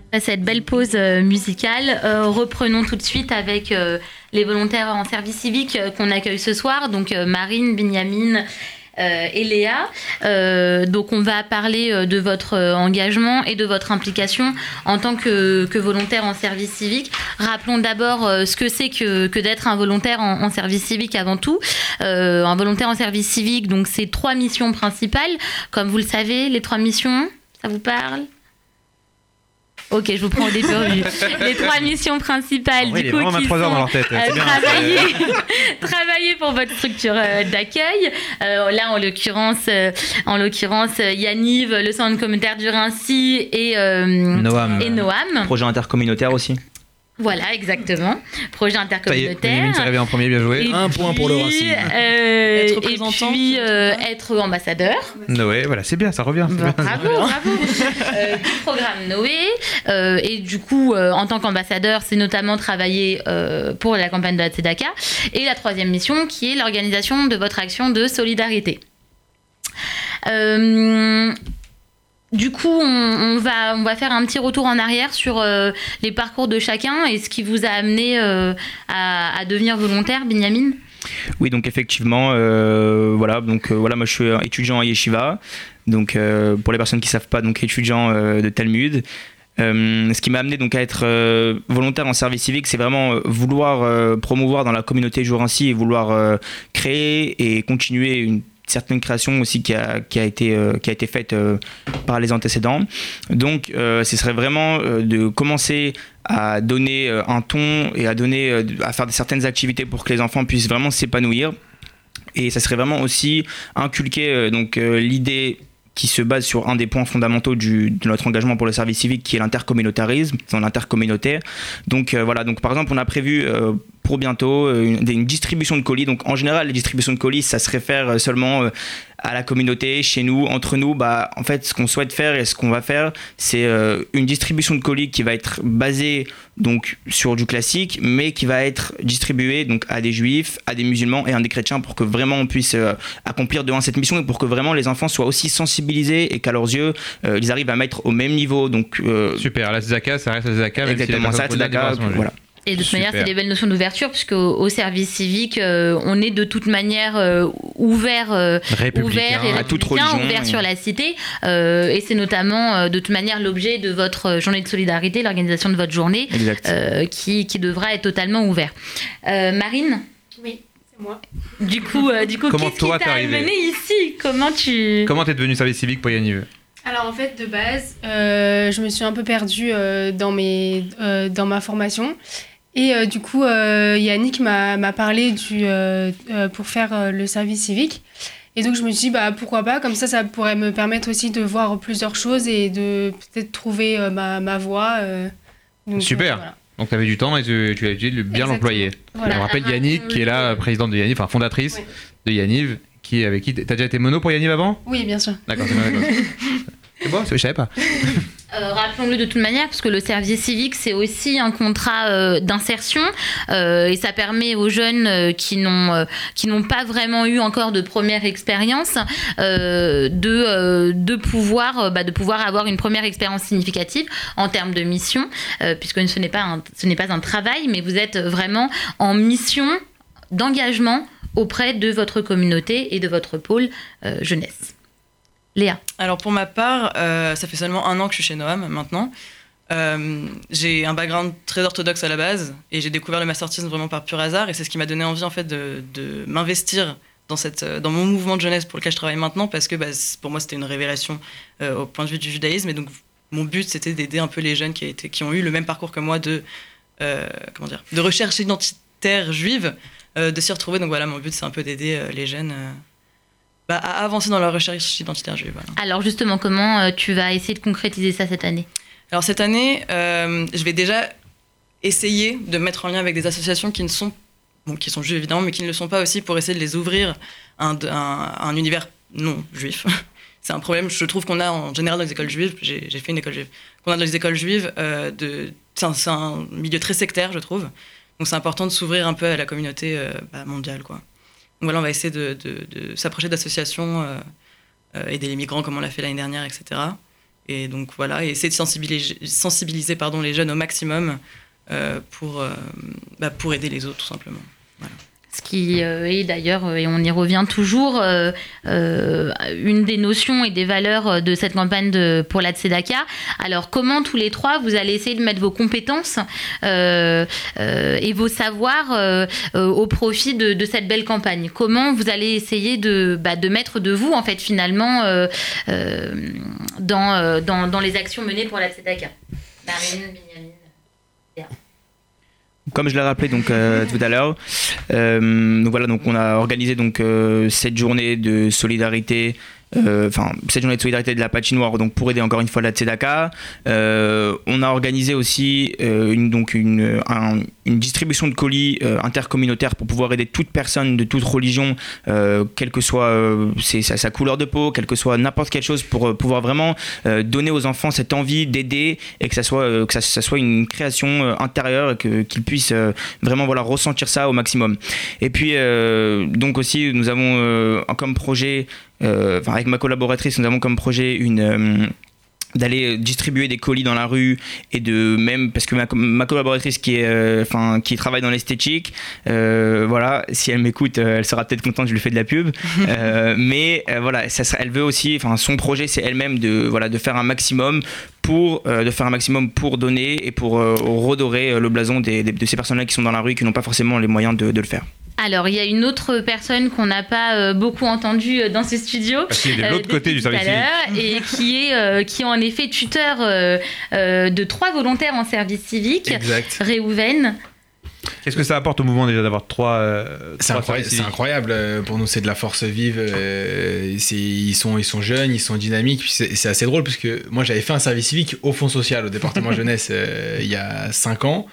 Après cette belle pause euh, musicale, euh, reprenons tout de suite avec euh, les volontaires en service civique euh, qu'on accueille ce soir, donc euh, Marine, Benjamin euh, et Léa. Euh, donc on va parler euh, de votre euh, engagement et de votre implication en tant que, volontaire en service civique. Rappelons d'abord euh, ce que c'est que, d'être un volontaire en, service civique avant tout. Euh, un volontaire en service civique, donc c'est trois missions principales. Comme vous le savez, les trois missions, ça vous parle? Ok, je vous prends au dépourvu. Les trois missions principales, du coup, qui 23 heures sont, dans leur tête, euh, bien. travailler, travailler pour votre structure euh, d'accueil. Euh, là, en l'occurrence, euh, en l'occurrence, euh, Yaniv, le centre communautaire du Rincy et euh, Noam. et Noam. projet intercommunautaire aussi Voilà, exactement. Projet Ça y est, intercommunautaire. S'est réveillé en premier, bien joué. Et Un point pour le puis, Racing. euh, Être et représentant, puis c'est euh, être ambassadeur. Noé, voilà, c'est bien, ça revient. Bah, bien. bravo, bravo. Euh, du programme Noé. Euh, et du coup, euh, en tant qu'ambassadeur, c'est notamment travailler euh, pour la campagne de la Tzedaka. Et la troisième mission, qui est l'organisation de votre action de solidarité. Euh, du coup, on, va, faire un petit retour en arrière sur euh, les parcours de chacun et ce qui vous a amené euh, à, devenir volontaire, Benjamin. Oui, donc effectivement, euh, voilà, donc voilà, moi je suis étudiant à Yeshiva, donc pour les personnes qui savent pas, donc étudiant de Talmud. Ce qui m'a amené donc à être volontaire en service civique, c'est vraiment vouloir promouvoir dans la communauté Jourancy et vouloir créer et continuer une certaine création aussi qui a, qui a, été, euh, été faite euh, par les antécédents. Donc euh, ce serait vraiment euh, de commencer à donner un ton et à, donner, à faire certaines activités pour que les enfants puissent vraiment s'épanouir. Et ça serait vraiment aussi inculquer donc l'idée qui se base sur un des points fondamentaux du, de notre engagement pour le service civique, qui est l'intercommunautarisme, dans l'intercommunauté. Donc voilà, donc par exemple, on a prévu pour bientôt euh, une, une distribution de colis. Donc en général, les distributions de colis, ça se réfère euh, seulement euh, à la communauté, chez nous, entre nous. Bah, en fait, ce qu'on souhaite faire et ce qu'on va faire, c'est une distribution de colis qui va être basée donc sur du classique, mais qui va être distribuée donc à des juifs, à des musulmans et à des chrétiens pour que vraiment on puisse accomplir devant cette mission et pour que vraiment les enfants soient aussi sensibilisés et qu'à leurs yeux ils arrivent à mettre au même niveau. Donc Super, la Tzedaka, ça reste la Tzedaka. exactement ça, posent la Tzedaka, voilà. Et de toute manière, c'est des belles notions d'ouverture, puisque au, au service civique, euh, on est de toute manière euh, ouvert, euh, ouvert et à toute républicain, religion. ouvert sur la cité. euh, et c'est notamment euh, de toute manière l'objet de votre euh, journée de solidarité, l'organisation de votre journée, euh, qui, qui devra être totalement ouvert. Euh, Marine Oui, c'est moi. du coup, euh, du coup, Comment qu'est-ce toi, qui t'es t'a amené ici? Comment tu Comment t'es devenu service civique pour Yaniv Alors en fait, de base, euh, je me suis un peu perdue euh, dans, mes, euh, dans ma formation. Et euh, du coup, euh, Yannick m'a parlé du, euh, pour faire le service civique. Et donc je me suis dit, bah, pourquoi pas, comme ça, ça pourrait me permettre aussi de voir plusieurs choses et de peut-être trouver ma, ma voie. Donc, Super. voilà. Donc tu avais du temps et tu, tu as essayé de bien l'employer. Voilà. On rappelle Yannick qui est là, présidente de Yaniv, enfin fondatrice de Yaniv, qui avec qui? T'as déjà été mono pour Yaniv avant? Oui, bien sûr. D'accord. C'est bon, je savais pas. Euh, Rappelons-le de toute manière, parce que le service civique, c'est aussi un contrat euh, d'insertion euh, et ça permet aux jeunes qui n'ont qui pas vraiment eu encore de première expérience de, de, pouvoir, bah, de pouvoir avoir une première expérience significative en termes de mission, puisque ce n'est pas, un- pas un travail, mais vous êtes vraiment en mission d'engagement auprès de votre communauté et de votre pôle jeunesse. Léa. Alors pour ma part, euh, ça fait seulement un an que je suis chez Noam maintenant. Euh, j'ai un background très orthodoxe à la base et j'ai découvert le mastertisme vraiment par pur hasard et c'est ce qui m'a donné envie en fait de, m'investir euh, dans mon mouvement de jeunesse pour lequel je travaille maintenant parce que bah, pour moi c'était une révélation au point de vue du judaïsme et donc mon but c'était d'aider un peu les jeunes qui, ont eu le même parcours que moi de, comment dire, de recherche identitaire juive, de s'y retrouver. Donc voilà, mon but c'est un peu d'aider les jeunes bah, à avancer dans leur recherche identitaire juive. voilà. Alors justement, comment euh, tu vas essayer de concrétiser ça cette année? Alors cette année, euh, je vais déjà essayer de mettre en lien avec des associations qui ne sont, bon, qui sont juives évidemment, mais qui ne le sont pas aussi pour essayer de les ouvrir à un, un- un univers non juif. C'est un problème, je trouve qu'on a en général dans les écoles juives, j'ai fait une école juive, qu'on a dans les écoles juives, euh, c'est un, milieu très sectaire, je trouve. Donc c'est important de s'ouvrir un peu à la communauté bah, mondiale. Quoi. Voilà, on va essayer de, de- s'approcher d'associations, euh, euh, aider les migrants comme on l'a fait l'année dernière, etc. Et donc voilà, et essayer de sensibiliser, les jeunes au maximum euh, pour, bah, pour aider les autres, tout simplement. Ce qui euh, est d'ailleurs, euh, et on y revient toujours, euh, une des notions et des valeurs de cette campagne pour la Tzedaka. Alors, comment tous les trois, vous allez essayer de mettre vos compétences et vos savoirs au profit de, cette belle campagne? Comment vous allez essayer de, bah, mettre de vous, en fait, finalement, dans, les actions menées pour la Tzedaka? Marine, Benjamin. Comme je l'ai rappelé donc euh, tout à l'heure, euh, voilà donc on a organisé donc euh, cette journée de solidarité euh, enfin cette journée de solidarité de la patinoire donc pour aider encore une fois la Tzedaka. Euh, on a organisé aussi euh, une, donc une, un- une distribution de colis euh, intercommunautaire pour pouvoir aider toute personne de toute religion, euh, quelle que soit euh, sa, couleur de peau, quelle que soit n'importe quelle chose, pour euh, pouvoir vraiment euh, donner aux enfants cette envie d'aider et que ça soit, euh, que ça, soit une création euh, intérieure et que- qu'ils puissent euh, vraiment voilà, ressentir ça au maximum. Et puis, euh, donc aussi, nous avons euh, comme projet, euh, avec ma collaboratrice, nous avons comme projet une. euh, d'aller distribuer des colis dans la rue et de même parce que ma, ma collaboratrice qui est euh, qui travaille dans l'esthétique euh, voilà si elle m'écoute euh, elle sera peut-être contente je lui fais de la pub Euh, mais euh, voilà ça sera- elle veut aussi enfin son projet c'est elle-même de voilà de faire un maximum pour euh, de faire un maximum pour donner et pour euh, redorer euh, le blason des- des- de ces personnes-là qui sont dans la rue et qui n'ont pas forcément les moyens de, de le faire Alors, il y a une autre personne qu'on n'a pas euh, beaucoup entendue euh, dans ce studio. Parce qu'il est de euh, l'autre côté du service l'heure, Et qui est, euh, qui est en effet tuteur euh, euh, de trois volontaires en service civique. Exact. Réhouven. Qu'est-ce que ça apporte au mouvement déjà d'avoir trois. euh, C'est trois incroyable, pour nous, c'est de la force vive. euh, c'est- ils, sont, ils sont jeunes, ils sont dynamiques. puis C'est c'est assez drôle parce que moi j'avais fait un service civique au Fonds social, au département jeunesse, euh, il y a 5 ans.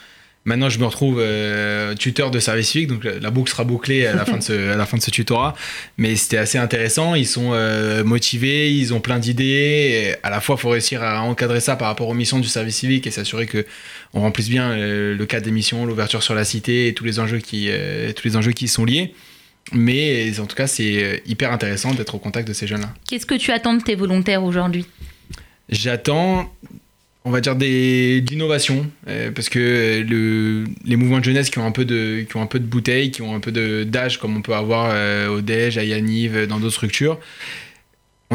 Maintenant, je me retrouve euh, tuteur de service civique, donc la la boucle sera bouclée à la fin de ce, à la fin de ce tutorat. Mais c'était assez intéressant. Ils sont euh, motivés, ils ont plein d'idées. À la fois, il faut réussir à encadrer ça par rapport aux missions du service civique et s'assurer que on remplisse bien euh, le cadre des missions, l'ouverture sur la cité et tous les enjeux qui, tous les enjeux qui y sont liés. Mais en tout cas, c'est hyper intéressant d'être au contact de ces jeunes-là. Qu'est-ce que tu attends de tes volontaires aujourd'hui? J'attends, on va dire, des, euh, parce que euh, le, les mouvements de jeunesse qui ont un peu de, qui ont un peu de bouteille, qui ont un peu d'âge, comme on peut avoir euh, au DEJ, à Yaniv, dans d'autres structures,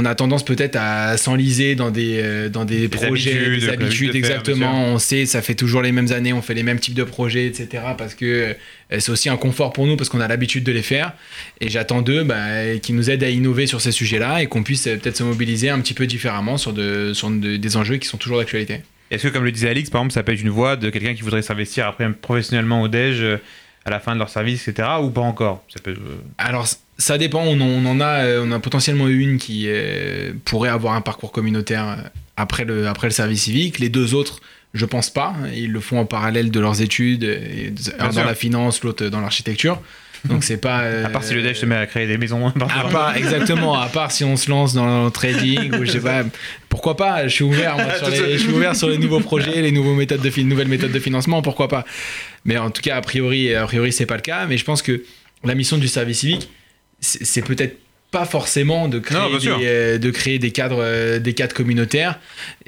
on a tendance peut-être à s'enliser dans des, euh, dans des, projets, habitudes, des habitudes, de exactement. on sait, ça fait toujours les mêmes années, on fait les mêmes types de projets, etc. Parce que euh, c'est aussi un confort pour nous, parce qu'on a l'habitude de les faire. Et j'attends d'eux bah, qu'ils nous aident à innover sur ces sujets-là et qu'on puisse euh, peut-être se mobiliser un petit peu différemment sur, de, sur de- des enjeux qui sont toujours d'actualité. Est-ce que, comme le disait Alix, par exemple, ça peut être une voie de quelqu'un qui voudrait s'investir après professionnellement au DEJ à la fin de leur service, etc. ou pas encore? Ça peut, euh, Alors, ça dépend. On en, on en a, euh, on a potentiellement une qui euh, pourrait avoir un parcours communautaire après le, après le service civique. Les deux autres, je pense pas. Ils le font en parallèle de leurs études, et un dans la finance, l'autre dans l'architecture. Donc c'est pas. euh, À part si le DEJ se met à créer des maisons. à part, exactement, à part si on se lance dans le trading ou je sais pas, pourquoi pas, je suis ouvert, moi, sur les, je suis ouvert sur les nouveaux projets, les nouveaux méthodes de, nouvelles méthodes de financement, pourquoi pas. Mais en tout cas, a priori, a priori c'est pas le cas, mais je pense que la mission du service civique, c'est peut-être pas forcément de créer, Non, des, euh, de créer des cadres, euh, des cadres communautaires.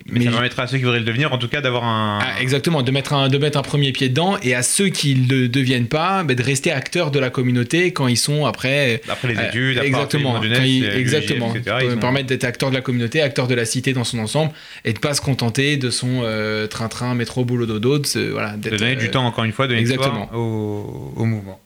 Mais, ça permettra à ceux qui voudraient le devenir, en tout cas, d'avoir un. Ah, exactement, de mettre, un, de mettre un premier pied dedans et à ceux qui ne le deviennent pas, bah, de rester acteurs de la communauté quand ils sont après. Après les euh, études, après exactement, de quand ils- euh, exactement. l'UGF, etc., permettre d'être acteur de la communauté, acteur de la cité dans son ensemble et de pas se contenter de son euh, train-train, métro, boulot, dodo, de, voilà, de donner du euh, temps, encore une fois, de exactement. au, au mouvement.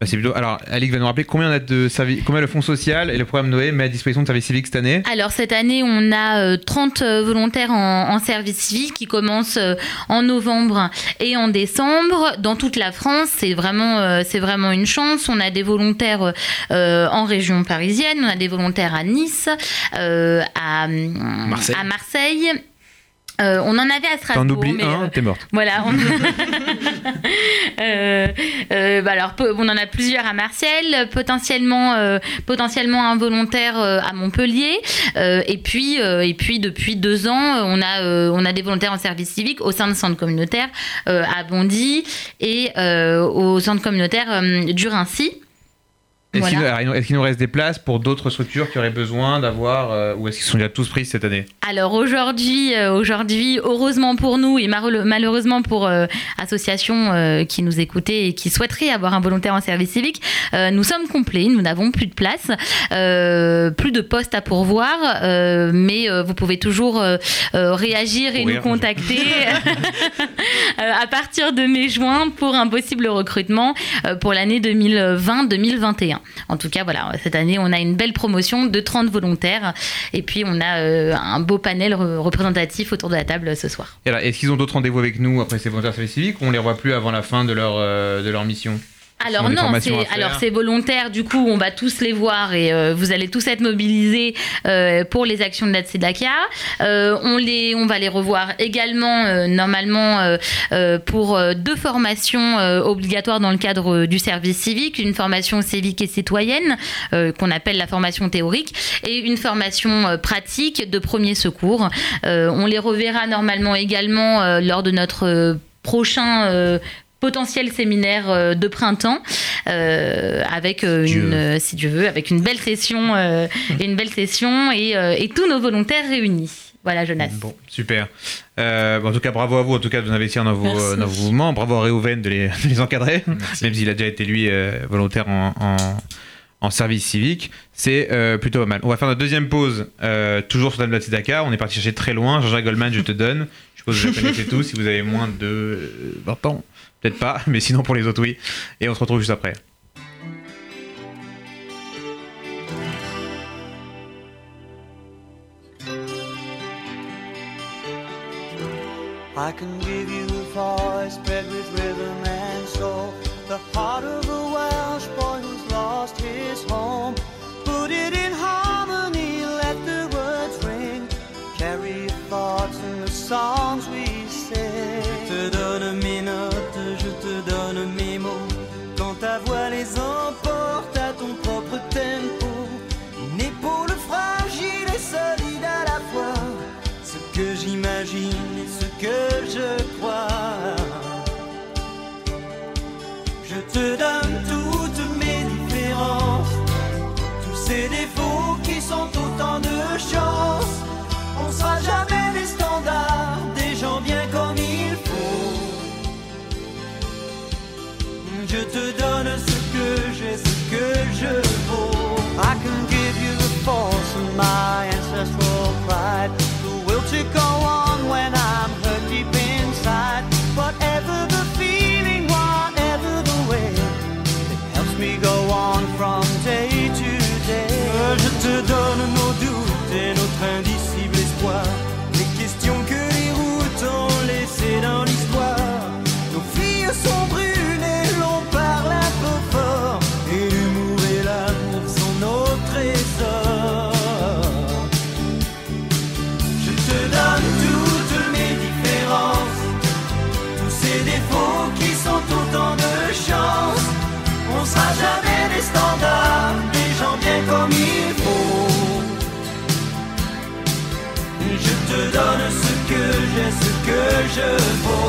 Bah, c'est plutôt... Alors, Alix va nous rappeler combien, on a de servi- combien le Fonds social et le programme Noé met à disposition de services civiques cette année Alors cette année, on a euh, 30 euh, volontaires en, en service civique qui commencent euh, en novembre et en décembre dans toute la France. C'est vraiment, euh, c'est vraiment une chance. On a des volontaires euh, en région parisienne, on a des volontaires à Nice, euh, à Marseille. à Marseille. Euh, on en avait à Strasbourg. T'en oublies mais, un, euh, t'es morte. voilà. On... Euh, euh, bah alors, on en a plusieurs à Marseille, potentiellement, euh, potentiellement un volontaire à Montpellier. Et, puis, et puis, depuis deux ans, on a, on a des volontaires en service civique au sein de centres communautaires à Bondy et au centre communautaire du Rincy. Est-ce qu'il Voilà. nous- reste des places pour d'autres structures qui auraient besoin d'avoir, euh, ou est-ce qu'ils sont déjà tous pris cette année? Alors aujourd'hui, euh, aujourd'hui, heureusement pour nous et malheureusement pour euh, associations euh, qui nous écoutaient et qui souhaiteraient avoir un volontaire en service civique, nous sommes complets, nous n'avons plus de place, plus de postes à pourvoir, mais vous pouvez toujours réagir et Courir. nous contacter à partir de mai-juin pour un possible recrutement pour l'année 2020-2021. En tout cas, voilà, cette année, on a une belle promotion de 30 volontaires. Et puis on a euh, un beau panel re- représentatif autour de la table ce soir. Est-ce qu'ils ont d'autres rendez-vous avec nous après ces volontaires services civiques ou on les revoit plus avant la fin de leur, euh, de leur mission? Alors non, alors c'est volontaire. Du coup, on va tous les voir et euh, vous allez tous être mobilisés euh, pour les actions de la Tzedaka. Euh, on les, on va les revoir également euh, normalement pour deux formations obligatoires dans le cadre du service civique, une formation civique et citoyenne qu'on appelle la formation théorique et une formation pratique de premier secours. On les reverra normalement également lors de notre prochain potentiel séminaire euh, de printemps euh, avec euh, Dieu. une euh, si Dieu veut avec une belle session euh, une belle session et, euh, et tous nos volontaires réunis. Voilà Jonas. Bon, super. Euh, en tout cas, bravo à vous, en tout cas, de vous investir dans vos, dans vos mouvements. Bravo à Réhouven de les, de les encadrer, même s'il a déjà été, lui, euh, volontaire en, en, en service civique. C'est euh, plutôt pas mal. On va faire notre deuxième pause, euh, toujours sur la Tzedaka. On est parti chercher très loin. Jean-Jacques Goldman, je te donne. Je suppose que vous connaissez tous. Si vous avez moins de euh, 20 ans, peut-être pas, mais sinon pour les autres, oui. Et on se retrouve juste après. Que je vaux.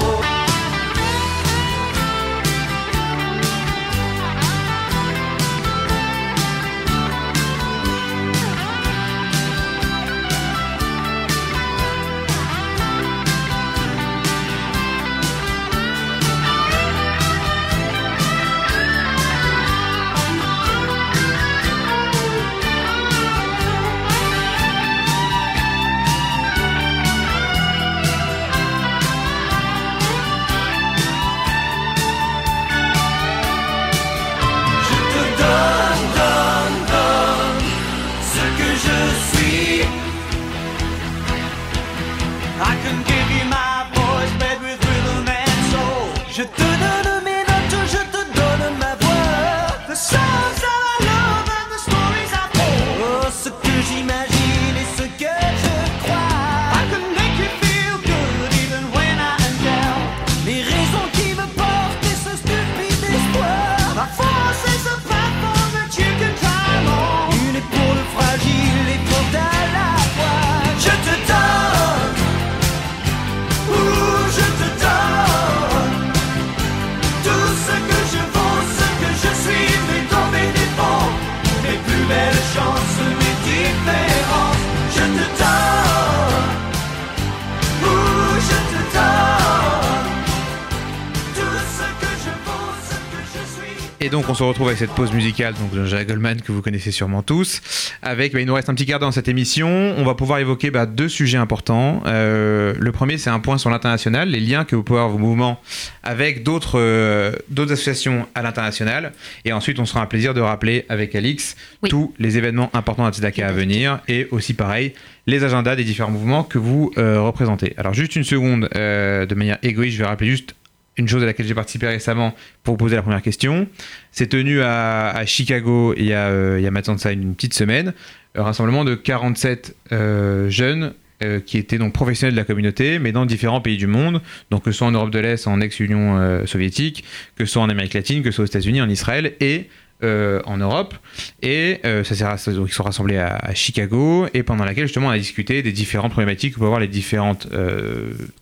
Et donc on se retrouve avec cette pause musicale donc de Jacques Goldman que vous connaissez sûrement tous. Avec, bah, il nous reste un petit quart d'heure dans cette émission. On va pouvoir évoquer bah, deux sujets importants. Euh, le premier, c'est un point sur l'international, les liens que vous pouvez avoir vos mouvements avec d'autres euh, d'autres associations à l'international. Et ensuite, on sera un plaisir de rappeler avec Alix Oui. tous les événements importants à Tzedaka à venir et aussi pareil les agendas des différents mouvements que vous euh, représentez. Alors juste une seconde, de manière égoïste, je vais rappeler juste une chose à laquelle j'ai participé récemment pour poser la première question. C'est tenu à, Chicago il y, a, euh, il y a maintenant ça une petite semaine, un rassemblement de 47 euh, jeunes euh, qui étaient donc professionnels de la communauté, mais dans différents pays du monde, donc que ce soit en Europe de l'Est, en ex-Union soviétique, que ce soit en Amérique latine, que ce soit aux États-Unis, en Israël et en Europe. Et euh, ça s'est ils sont rassemblés à, Chicago, et pendant laquelle justement on a discuté des différentes problématiques que peuvent avoir les différentes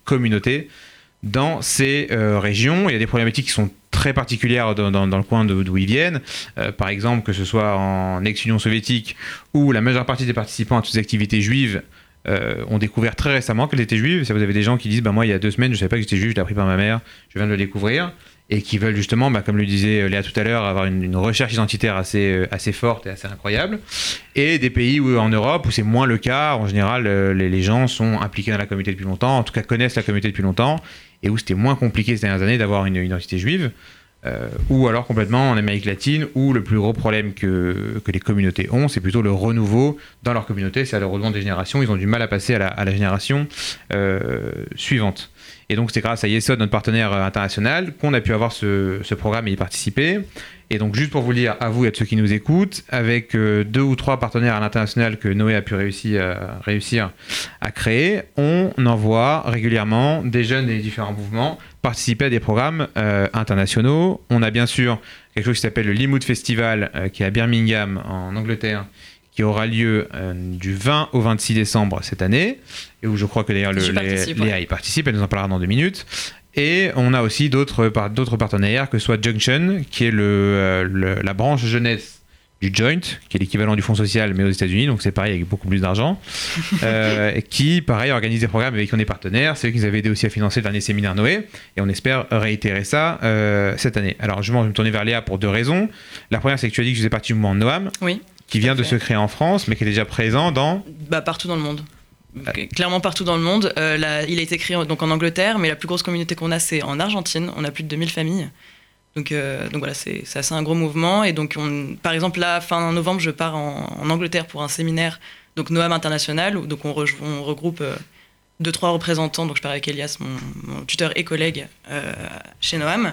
communautés dans ces euh, régions. Il y a des problématiques qui sont très particulières dans, le coin d'où ils viennent. Euh, par exemple, que ce soit en ex-Union soviétique, où la majeure partie des participants à toutes ces activités juives euh, ont découvert très récemment qu'elles étaient juives. Ça, vous avez des gens qui disent bah, Moi, il y a deux semaines, je ne savais pas que j'étais juif, je l'ai appris par ma mère, je viens de le découvrir. Et qui veulent justement, bah, comme le disait euh, Léa tout à l'heure, avoir une, recherche identitaire assez, euh, assez forte et assez incroyable. Et des pays où, en Europe où c'est moins le cas. En général, euh, les, gens sont impliqués dans la communauté depuis longtemps, en tout cas connaissent la communauté depuis longtemps, et où c'était moins compliqué ces dernières années d'avoir une, identité juive. Ou alors complètement en Amérique latine, où le plus gros problème que, les communautés ont, c'est plutôt le renouveau dans leur communauté, c'est le renouveau des générations. Ils ont du mal à passer à la, génération suivante. Et donc c'est grâce à Yesod, notre partenaire euh, international, qu'on a pu avoir ce, programme et y participer. Et donc juste pour vous dire, à vous et à ceux qui nous écoutent, avec euh, deux ou trois partenaires à l'international que Noé a pu réussir, à- réussir à créer, on envoie régulièrement des jeunes des différents mouvements participer à des programmes euh, internationaux. On a bien sûr quelque chose qui s'appelle le Limoud Festival, euh, qui est à Birmingham, en Angleterre, qui aura lieu euh, du 20 au 26 décembre cette année, et où je crois que d'ailleurs le- Léa y participe, elle nous en parlera dans deux minutes. Et on a aussi d'autres par- d'autres partenaires, que soit Junction, qui est le, euh, le- la branche jeunesse du Joint, qui est l'équivalent du Fonds social, mais aux États-Unis, donc c'est pareil avec beaucoup plus d'argent, euh, qui, pareil, organise des programmes avec qui on est partenaire. C'est eux qui nous avaient aidé aussi à financer le dernier séminaire Noé, et on espère réitérer ça euh, cette année. Alors, je vais me tourner vers Léa pour deux raisons. La première, c'est que tu as dit que je faisais partie du mouvement Noam, Oui. Qui vient de se créer en France, mais qui est déjà présent dans. Bah, partout dans le monde. Clairement partout dans le monde. Euh, la- il a été créé donc en Angleterre, mais la plus grosse communauté qu'on a, c'est en Argentine. On a plus de 2000 familles. Donc, euh, donc voilà, c'est assez un gros mouvement. Et donc, on, par exemple, là, fin novembre, je pars en, en Angleterre pour un séminaire, donc Noam International, où donc on regroupe euh, deux, trois représentants. Donc, je pars avec Elias, mon, mon tuteur et collègue euh, chez Noam.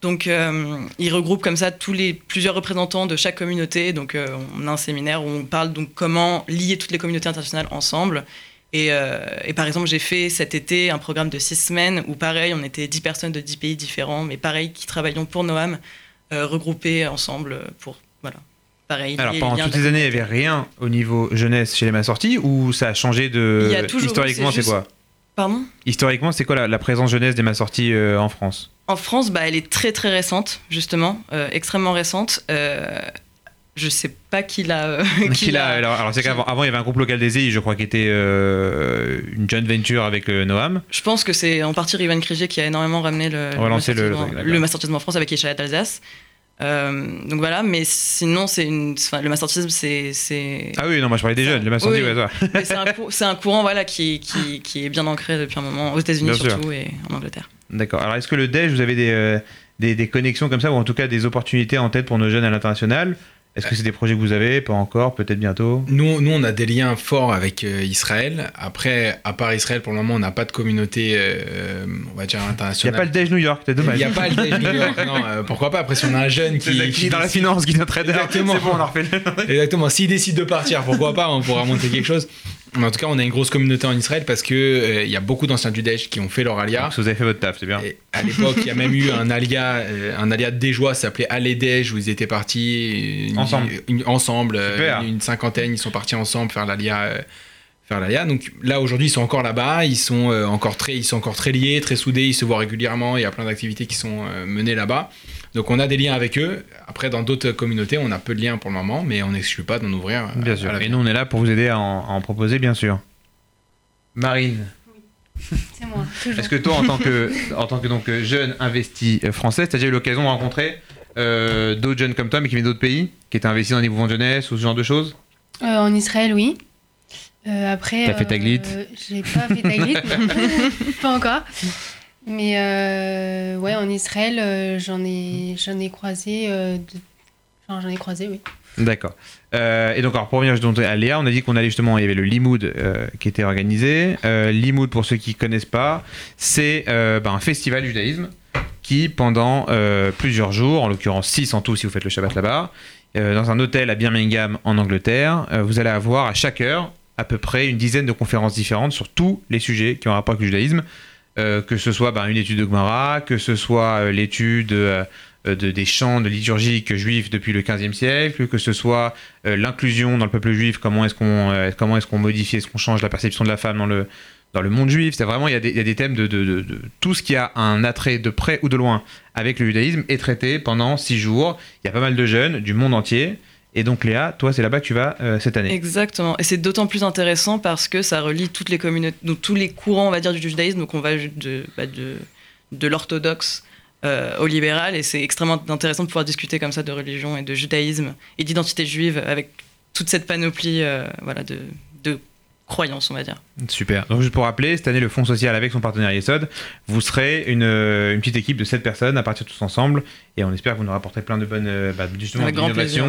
Donc, euh, il regroupe comme ça tous les plusieurs représentants de chaque communauté. Donc, euh, on a un séminaire où on parle donc comment lier toutes les communautés internationales ensemble. Et, euh, et par exemple, j'ai fait cet été un programme de six semaines où, pareil, on était dix personnes de dix pays différents, mais pareil, qui travaillions pour Noam, euh, regroupés ensemble pour, voilà, pareil. Alors, pendant toutes ces années, il n'y avait rien au niveau jeunesse chez les mains sorties, ou ça a changé de. Il y a toujours Historiquement, c'est quoi? Pardon Historiquement, c'est quoi la, la présence jeunesse des mains sorties euh, en France? En France, bah, elle est très très récente, justement, euh, extrêmement récente. Euh, je sais pas qui l'a. euh, qui l'a- alors, alors, c'est qu'avant avant, il y avait un groupe local des je crois, qui était euh, une joint venture avec le Noam. Je pense que c'est en partie Rivan Kriger qui a énormément ramené le, le- le truc, d'accord. le mastertisme en France avec Ishaïat d'Alsace. Euh, donc voilà, mais sinon, c'est une, enfin, le mastertisme, c'est. c'est- Ah oui, non, moi je parlais des jeunes, le sorties, Oui. ouais, c'est un, cou- c'est un courant voilà, qui, qui, qui est bien ancré depuis un moment, aux États-Unis sûr. surtout et en Angleterre. D'accord. Alors, est-ce que le DEJ, vous avez des, euh, des, des connexions comme ça, ou en tout cas des opportunités en tête pour nos jeunes à l'international? Est-ce que c'est des projets que vous avez Pas encore, peut-être bientôt? Nous, nous, on a des liens forts avec euh, Israël. Après, à part Israël, pour le moment, on n'a pas de communauté, euh, on va dire, Il n'y a internationale. pas le DEJ New York, c'est dommage. Il n'y a pas le Dej New York, non, euh, pourquoi pas? Après, si on a un jeune qui, dans la finance, qui est un trader. Exactement. C'est bon, on en refait le- Exactement. S'il décide de partir, pourquoi pas On pourra monter quelque chose. En tout cas, on a une grosse communauté en Israël parce que euh, il y a beaucoup d'anciens du Daesh qui ont fait leur alia. Donc, Vous avez fait votre taf, c'est bien. Et à l'époque, il y a même eu un alia, euh, un alia de Déjois, ça s'appelait Allez Daesh, où ils étaient partis une- Ensemble. une- ensemble, euh, une, une cinquantaine, ils sont partis ensemble faire l'alia. euh, faire l'alia. Donc là aujourd'hui ils sont encore là-bas, ils sont encore très, ils sont encore très liés, très soudés, ils se voient régulièrement. Il y a plein d'activités qui sont menées là-bas. Donc on a des liens avec eux. Après dans d'autres communautés on a peu de liens pour le moment, mais on n'exclut pas d'en ouvrir. euh, Bien sûr. Et nous, on est là pour vous aider à en, à en proposer, bien sûr. Marine, C'est moi, est-ce que toi, en tant que, en tant que donc, jeune investi euh, français, tu as déjà eu l'occasion de rencontrer euh, d'autres jeunes comme toi, mais qui viennent d'autres pays, qui étaient investis dans des mouvements de jeunesse ou ce genre de choses? Euh, en Israël, oui. Euh, après. T'as fait ta euh, glit J'ai pas fait ta glit. pas encore. Mais euh, ouais, en Israël, euh, j'en ai, j'en ai croisé. euh, de- Enfin, j'en ai croisé, oui. D'accord. Euh, et donc, alors, pour revenir à Léa, on a dit qu'on allait justement, il y avait le Limoud euh, qui était organisé. Euh, Limoud, pour ceux qui ne connaissent pas, c'est bah, un festival du judaïsme qui, pendant plusieurs jours, en l'occurrence 6 en tout si vous faites le Shabbat là-bas, dans un hôtel à Birmingham en Angleterre, vous allez avoir à chaque heure à peu près une dizaine de conférences différentes sur tous les sujets qui ont rapport avec le judaïsme, euh, que ce soit ben, une étude de Gemara, que ce soit euh, l'étude euh, de, des chants de liturgiques juifs depuis le 15e siècle, que ce soit l'inclusion dans le peuple juif, comment est-ce qu'on modifie, est-ce qu'on change la perception de la femme dans le, monde juif. C'est vraiment, il y, a des, thèmes de- de- tout ce qui a un attrait de près ou de loin avec le judaïsme est traité pendant six jours. Il y a pas mal de jeunes du monde entier. Et donc Léa, toi, c'est là-bas que tu vas euh, cette année. Exactement. Et c'est d'autant plus intéressant parce que ça relie toutes les communautés, donc tous les courants, on va dire, du judaïsme. Donc on va de, bah, de l'orthodoxe euh, au libéral. Et c'est extrêmement intéressant de pouvoir discuter comme ça de religion et de judaïsme et d'identité juive avec toute cette panoplie euh, voilà, de, de croyances, on va dire. Super. Donc juste pour rappeler, cette année, le Fonds social avec son partenaire Yesod, vous serez une, euh, une petite équipe de 7 personnes à partir tous ensemble. Et on espère que vous nous rapporterez plein de bonnes euh, bah, justement,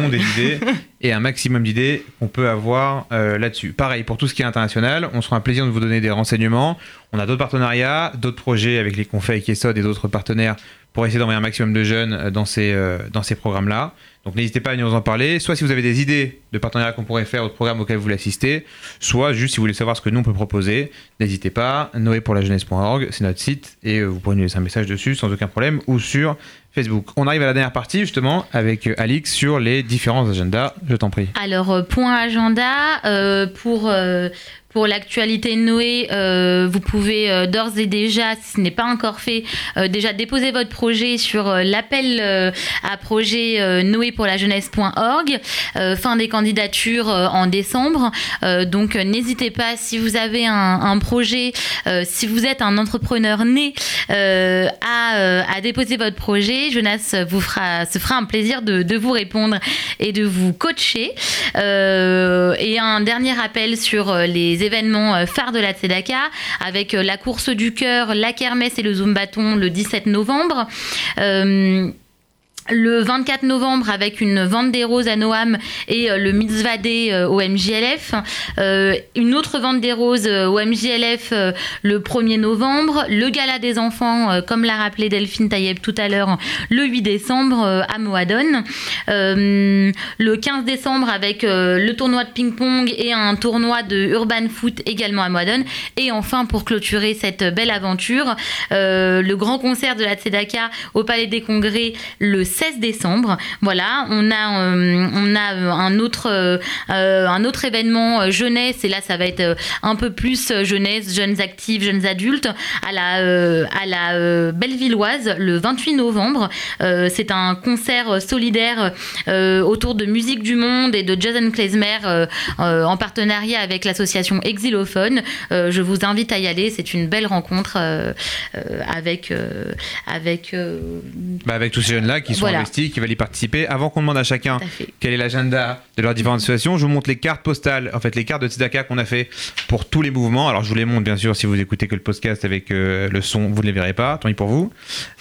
des idées et un maximum d'idées qu'on peut avoir euh, là-dessus. Pareil, pour tout ce qui est international, on sera un plaisir de vous donner des renseignements. On a d'autres partenariats, d'autres projets avec les confs avec Yesod et d'autres partenaires pour essayer d'envoyer un maximum de jeunes euh, dans ces, euh, dans ces programmes-là. Donc n'hésitez pas à venir nous en parler, soit si vous avez des idées de partenariats qu'on pourrait faire au programme auquel vous voulez assister, soit juste si vous voulez savoir ce que nous on peut proposer, n'hésitez pas, noépourlajeunesse.org, c'est notre site, et euh, vous pourrez nous laisser un message dessus sans aucun problème, ou sur Facebook. On arrive à la dernière partie justement avec euh, Alix sur les différents agendas, je t'en prie. Alors, euh, point agenda, euh, pour, l'actualité Noé, vous pouvez d'ores et déjà, si ce n'est pas encore fait, déjà déposer votre projet sur l'appel à projet Noé pour la jeunesse.org. Fin des candidatures en décembre. Donc, n'hésitez pas, si vous avez un, projet, si vous êtes un entrepreneur né, à déposer votre projet. Jonas vous fera, se fera un plaisir de, vous répondre et de vous coacher. Euh, et un dernier appel sur euh, les événements euh, phares de la Tzedaka avec la course du cœur, la kermesse et le zumbaton le 17 novembre. Le 24 novembre avec une vente des roses à Noam et euh, le mitzvah day euh, au MJLF. Euh, une autre vente des roses au MJLF le 1er novembre. Le gala des enfants, comme l'a rappelé Delphine Tayeb tout à l'heure, le 8 décembre à Moadone. Euh, le 15 décembre avec le tournoi de ping-pong et un tournoi de urban foot également à Moadone. Et enfin, pour clôturer cette belle aventure, le grand concert de la Tzedaka au Palais des Congrès le 16 décembre. Voilà, on a, euh, on euh, un, autre, euh, un autre événement jeunesse, et là ça va être un peu plus jeunesse, jeunes actifs, jeunes adultes, à la, Bellevilloise le 28 novembre. C'est un concert solidaire autour de musique du monde et de Jason euh, en partenariat avec l'association Exilophone. Je vous invite à y aller, c'est une belle rencontre avec, Bah, avec tous ces jeunes-là qui sont Voilà. investis, qui veulent y participer. Avant qu'on demande à chacun quel est l'agenda de leurs différentes associations, je vous montre les cartes postales, en fait les cartes de Tzedaka qu'on a fait pour tous les mouvements. Alors je vous les montre bien sûr si vous écoutez que le podcast avec euh, le son, vous ne les verrez pas, tant pis pour vous.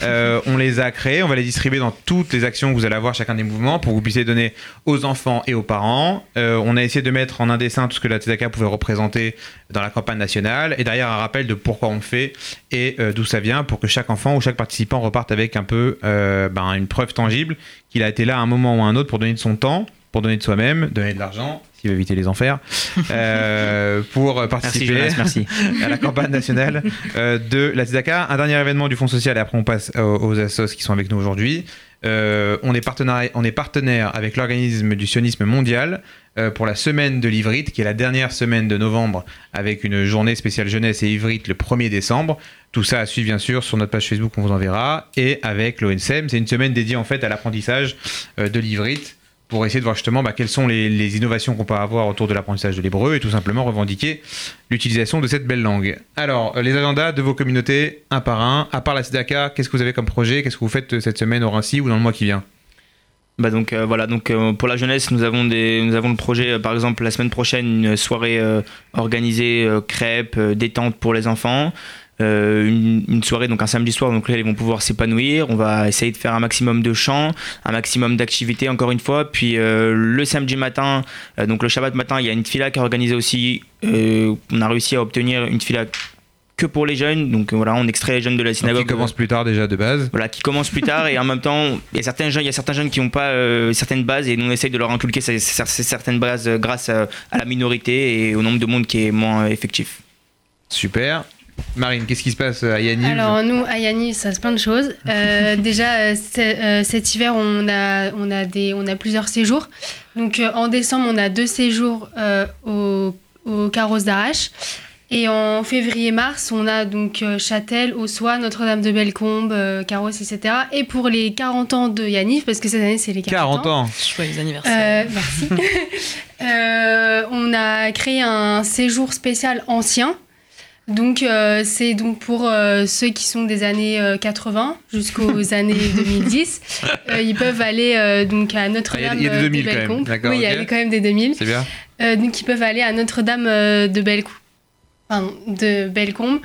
Euh, on les a créées, on va les distribuer dans toutes les actions que vous allez avoir chacun des mouvements pour que vous puissiez donner aux enfants et aux parents. Euh, on a essayé de mettre en un dessin tout ce que la Tzedaka pouvait représenter dans la campagne nationale et derrière un rappel de pourquoi on le fait et euh, d'où ça vient pour que chaque enfant ou chaque participant reparte avec un peu euh, ben, une preuve tangible qu'il a été là à un moment ou à un autre pour donner de son temps, pour donner de soi-même, donner de l'argent, s'il veut éviter les enfers, euh, pour participer merci. à la campagne nationale euh, de la Tzedaka. Un dernier événement du Fonds social et après on passe aux, aux assos qui sont avec nous aujourd'hui. Euh, on, est partenaire, avec l'organisme du sionisme mondial euh, pour la semaine de l'ivrite, qui est la dernière semaine de novembre, avec une journée spéciale jeunesse et ivrite le 1er décembre. Tout ça à suivre bien sûr sur notre page Facebook, on vous enverra. Et avec l'ONSM, c'est une semaine dédiée en fait à l'apprentissage euh, de l'ivrite pour essayer de voir justement bah, quelles sont les, innovations qu'on peut avoir autour de l'apprentissage de l'hébreu et tout simplement revendiquer l'utilisation de cette belle langue. Alors, euh, les agendas de vos communautés, un par un, à part la SEDACA, qu'est-ce que vous avez comme projet Qu'est-ce que vous faites euh, cette semaine au Rincy ou dans le mois qui vient? Bah donc euh, voilà, donc pour la jeunesse, nous avons des, nous avons le projet, par exemple la semaine prochaine, une soirée organisée crêpes, détente pour les enfants. Euh, une, une soirée donc un samedi soir donc là ils vont pouvoir s'épanouir on va essayer de faire un maximum de chants un maximum d'activités encore une fois puis euh, le samedi matin euh, donc le Shabbat matin il y a une fila qui est organisée aussi on a réussi à obtenir une fila que pour les jeunes. Donc voilà, on extrait les jeunes de la Donc, synagogue. qui commence plus tard déjà de base. Voilà, qui commencent plus tard et en même temps, il y a certains jeunes, il y a certains jeunes qui n'ont pas euh, certaines bases et nous on essaye de leur inculquer ces, ces- ces certaines bases grâce à, à la minorité et au nombre de monde qui est moins effectif. Super. Marine, qu'est-ce qui se passe à Yaniv Alors nous, à Yanni, ça se passe plein de choses. Euh, déjà, euh, euh, cet hiver, on a, on, a des, on a plusieurs séjours. Donc euh, en décembre, on a deux séjours euh, au, au Carrosse d'Arrache. Et en février-mars, on a donc euh, Châtel, Ossois, Notre-Dame de Bellecombe, euh, Carrosse, etc. Et pour les 40 ans de Yanniv, parce que cette année, c'est les 40, 40 ans. Joyeux anniversaire. Euh, merci. Euh, on a créé un séjour spécial ancien. Donc, euh, c'est donc pour euh, ceux qui sont des années euh, 80 jusqu'aux années 2010. Euh, ils peuvent aller euh, donc à Notre-Dame Ah, il y a des 2000 de quand même. Bellecombe. D'accord, Oui, il y a quand même des 2000. C'est bien. Euh, donc, ils peuvent aller à Notre-Dame de Bellecombe. Pardon, de Bellecombe.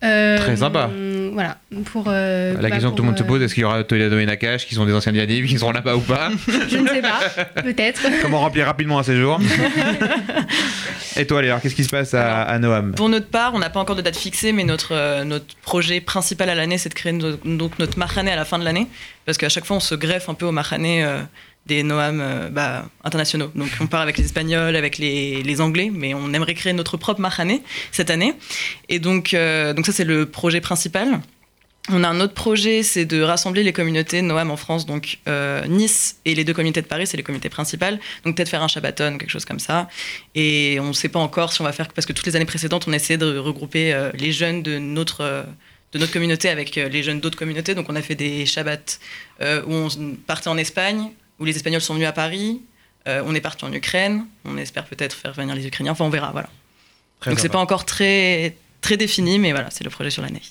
Très sympa. Voilà. Pour, euh, La bah, question que tout le monde se euh, pose, est-ce qu'il y aura Toledo et Nakash qui sont des anciens de Yaniv, qui seront là-bas ou pas Je ne sais pas. Peut-être. Comment remplir rapidement un séjour Et toi, Léa, qu'est-ce qui se passe à, à Noam Pour notre part, on n'a pas encore de date fixée, mais notre, euh, notre projet principal à l'année, c'est de créer no- donc notre Mahané à la fin de l'année. Parce qu'à chaque fois, on se greffe un peu au Mahané euh, des Noam euh, bah, internationaux. Donc on part avec les Espagnols, avec les, Anglais, mais on aimerait créer notre propre Mahané cette année. Et donc, euh, donc ça, c'est le projet principal. On a un autre projet, c'est de rassembler les communautés Noam en France, donc euh, Nice et les deux communautés de Paris, c'est les communautés principales. Donc peut-être faire un Shabbaton, quelque chose comme ça. Et on ne sait pas encore si on va faire, parce que toutes les années précédentes, on essayait de regrouper les jeunes de notre, communauté avec les jeunes d'autres communautés. Donc on a fait des Shabbats où on partait en Espagne, où les Espagnols sont venus à Paris. Euh, on est parti en Ukraine. On espère peut-être faire venir les Ukrainiens. Enfin, on verra, voilà. Très donc c'est pas encore très, très défini, mais voilà, c'est le projet sur l'année.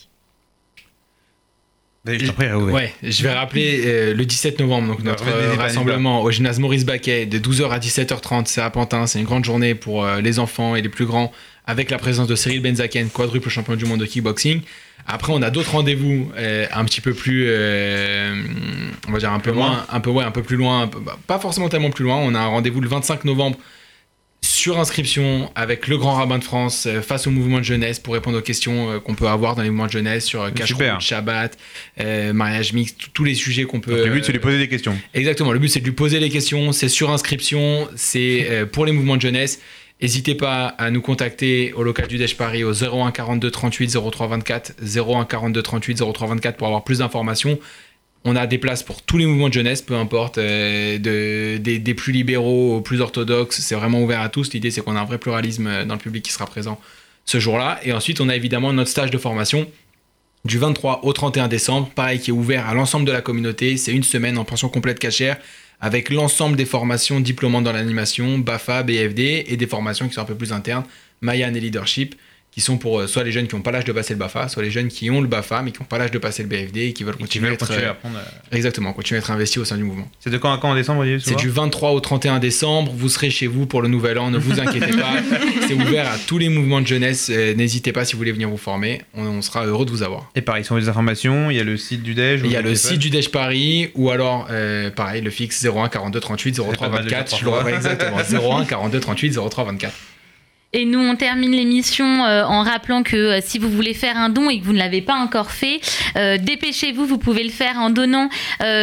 Je prie, Raoult. Ouais, je vais rappeler euh, le 17 novembre, donc notre euh, rassemblement au gymnase Maurice Baquet de 12h à 17h30, c'est à Pantin, c'est une grande journée pour euh, les enfants et les plus grands, avec la présence de Cyril Benzaken, quadruple champion du monde de kickboxing. Après, on a d'autres rendez-vous euh, un petit peu plus, euh, on va dire un peu moins, un peu ouais, un peu plus loin, peu- bah, pas forcément tellement plus loin. On a un rendez-vous le 25 novembre sur inscription avec le grand rabbin de France euh, face au mouvement de jeunesse pour répondre aux questions qu'on peut avoir dans les mouvements de jeunesse sur cache Shabbat, mariage mixte, tous- les sujets qu'on peut. Donc, le but, c'est de lui poser des questions. Exactement, le but c'est de lui poser les questions, c'est sur inscription, c'est pour les mouvements de jeunesse. N'hésitez pas à nous contacter au local du Dèche Paris au 01 42 38 03 24, 01 42 38 03 24 pour avoir plus d'informations. On a des places pour tous les mouvements de jeunesse, peu importe, euh, de, des, des plus libéraux aux plus orthodoxes, c'est vraiment ouvert à tous. L'idée c'est qu'on a un vrai pluralisme euh, dans le public qui sera présent ce jour-là. Et ensuite on a évidemment notre stage de formation du 23 au 31 décembre, pareil qui est ouvert à l'ensemble de la communauté. C'est une semaine en pension complète cachère avec l'ensemble des formations diplômantes dans l'animation, BAFA, BFD et des formations qui sont un peu plus internes, Mayan et Leadership, qui sont pour euh, soit les jeunes qui n'ont pas l'âge de passer le BAFA, soit les jeunes qui ont le BAFA mais qui n'ont pas l'âge de passer le BFD et qui veulent continuer, à veulent être, euh, à euh, exactement, continuer à être investis au sein du mouvement. C'est de quand à quand en décembre, C'est du 23 au 31 décembre. Vous serez chez vous pour le nouvel an. Ne vous inquiétez pas. C'est ouvert à tous les mouvements de jeunesse. N'hésitez pas si vous voulez venir vous former. On, on sera heureux de vous avoir. Et pareil, si on veut des informations, il y a le site du DEJ. Il y a le site du Dèche Paris ou alors, euh, pareil, le fixe 01 42 38 03 pas mal de 24. dire Je le exactement. 01 42 38 03 24. Et nous, on termine l'émission euh, en rappelant que euh, si vous voulez faire un don et que vous ne l'avez pas encore fait, euh, dépêchez-vous, vous pouvez le faire en donnant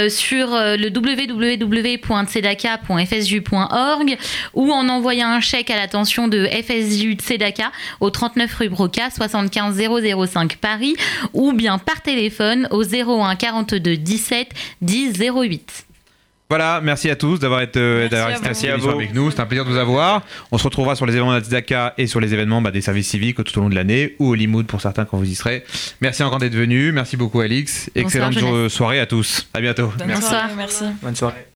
sur le www.tzedaka.fsju.org ou en envoyant un chèque à l'attention de FSJU Tzedaka au 39 rue Broca, 75 005 Paris, ou bien par téléphone au 01 42 17 10 08. Voilà, merci à tous d'avoir été, euh, Merci à vous. avec nous. C'est un plaisir de vous avoir. On se retrouvera sur les événements de la Tzedaka et sur les événements bah, des services civiques tout au long de l'année ou au Limoud pour certains quand vous y serez. Merci encore d'être venus. Merci beaucoup, Alix. Excellente soirée à tous. À bientôt. Bonne Bonsoir. soirée, merci. Bonne soirée.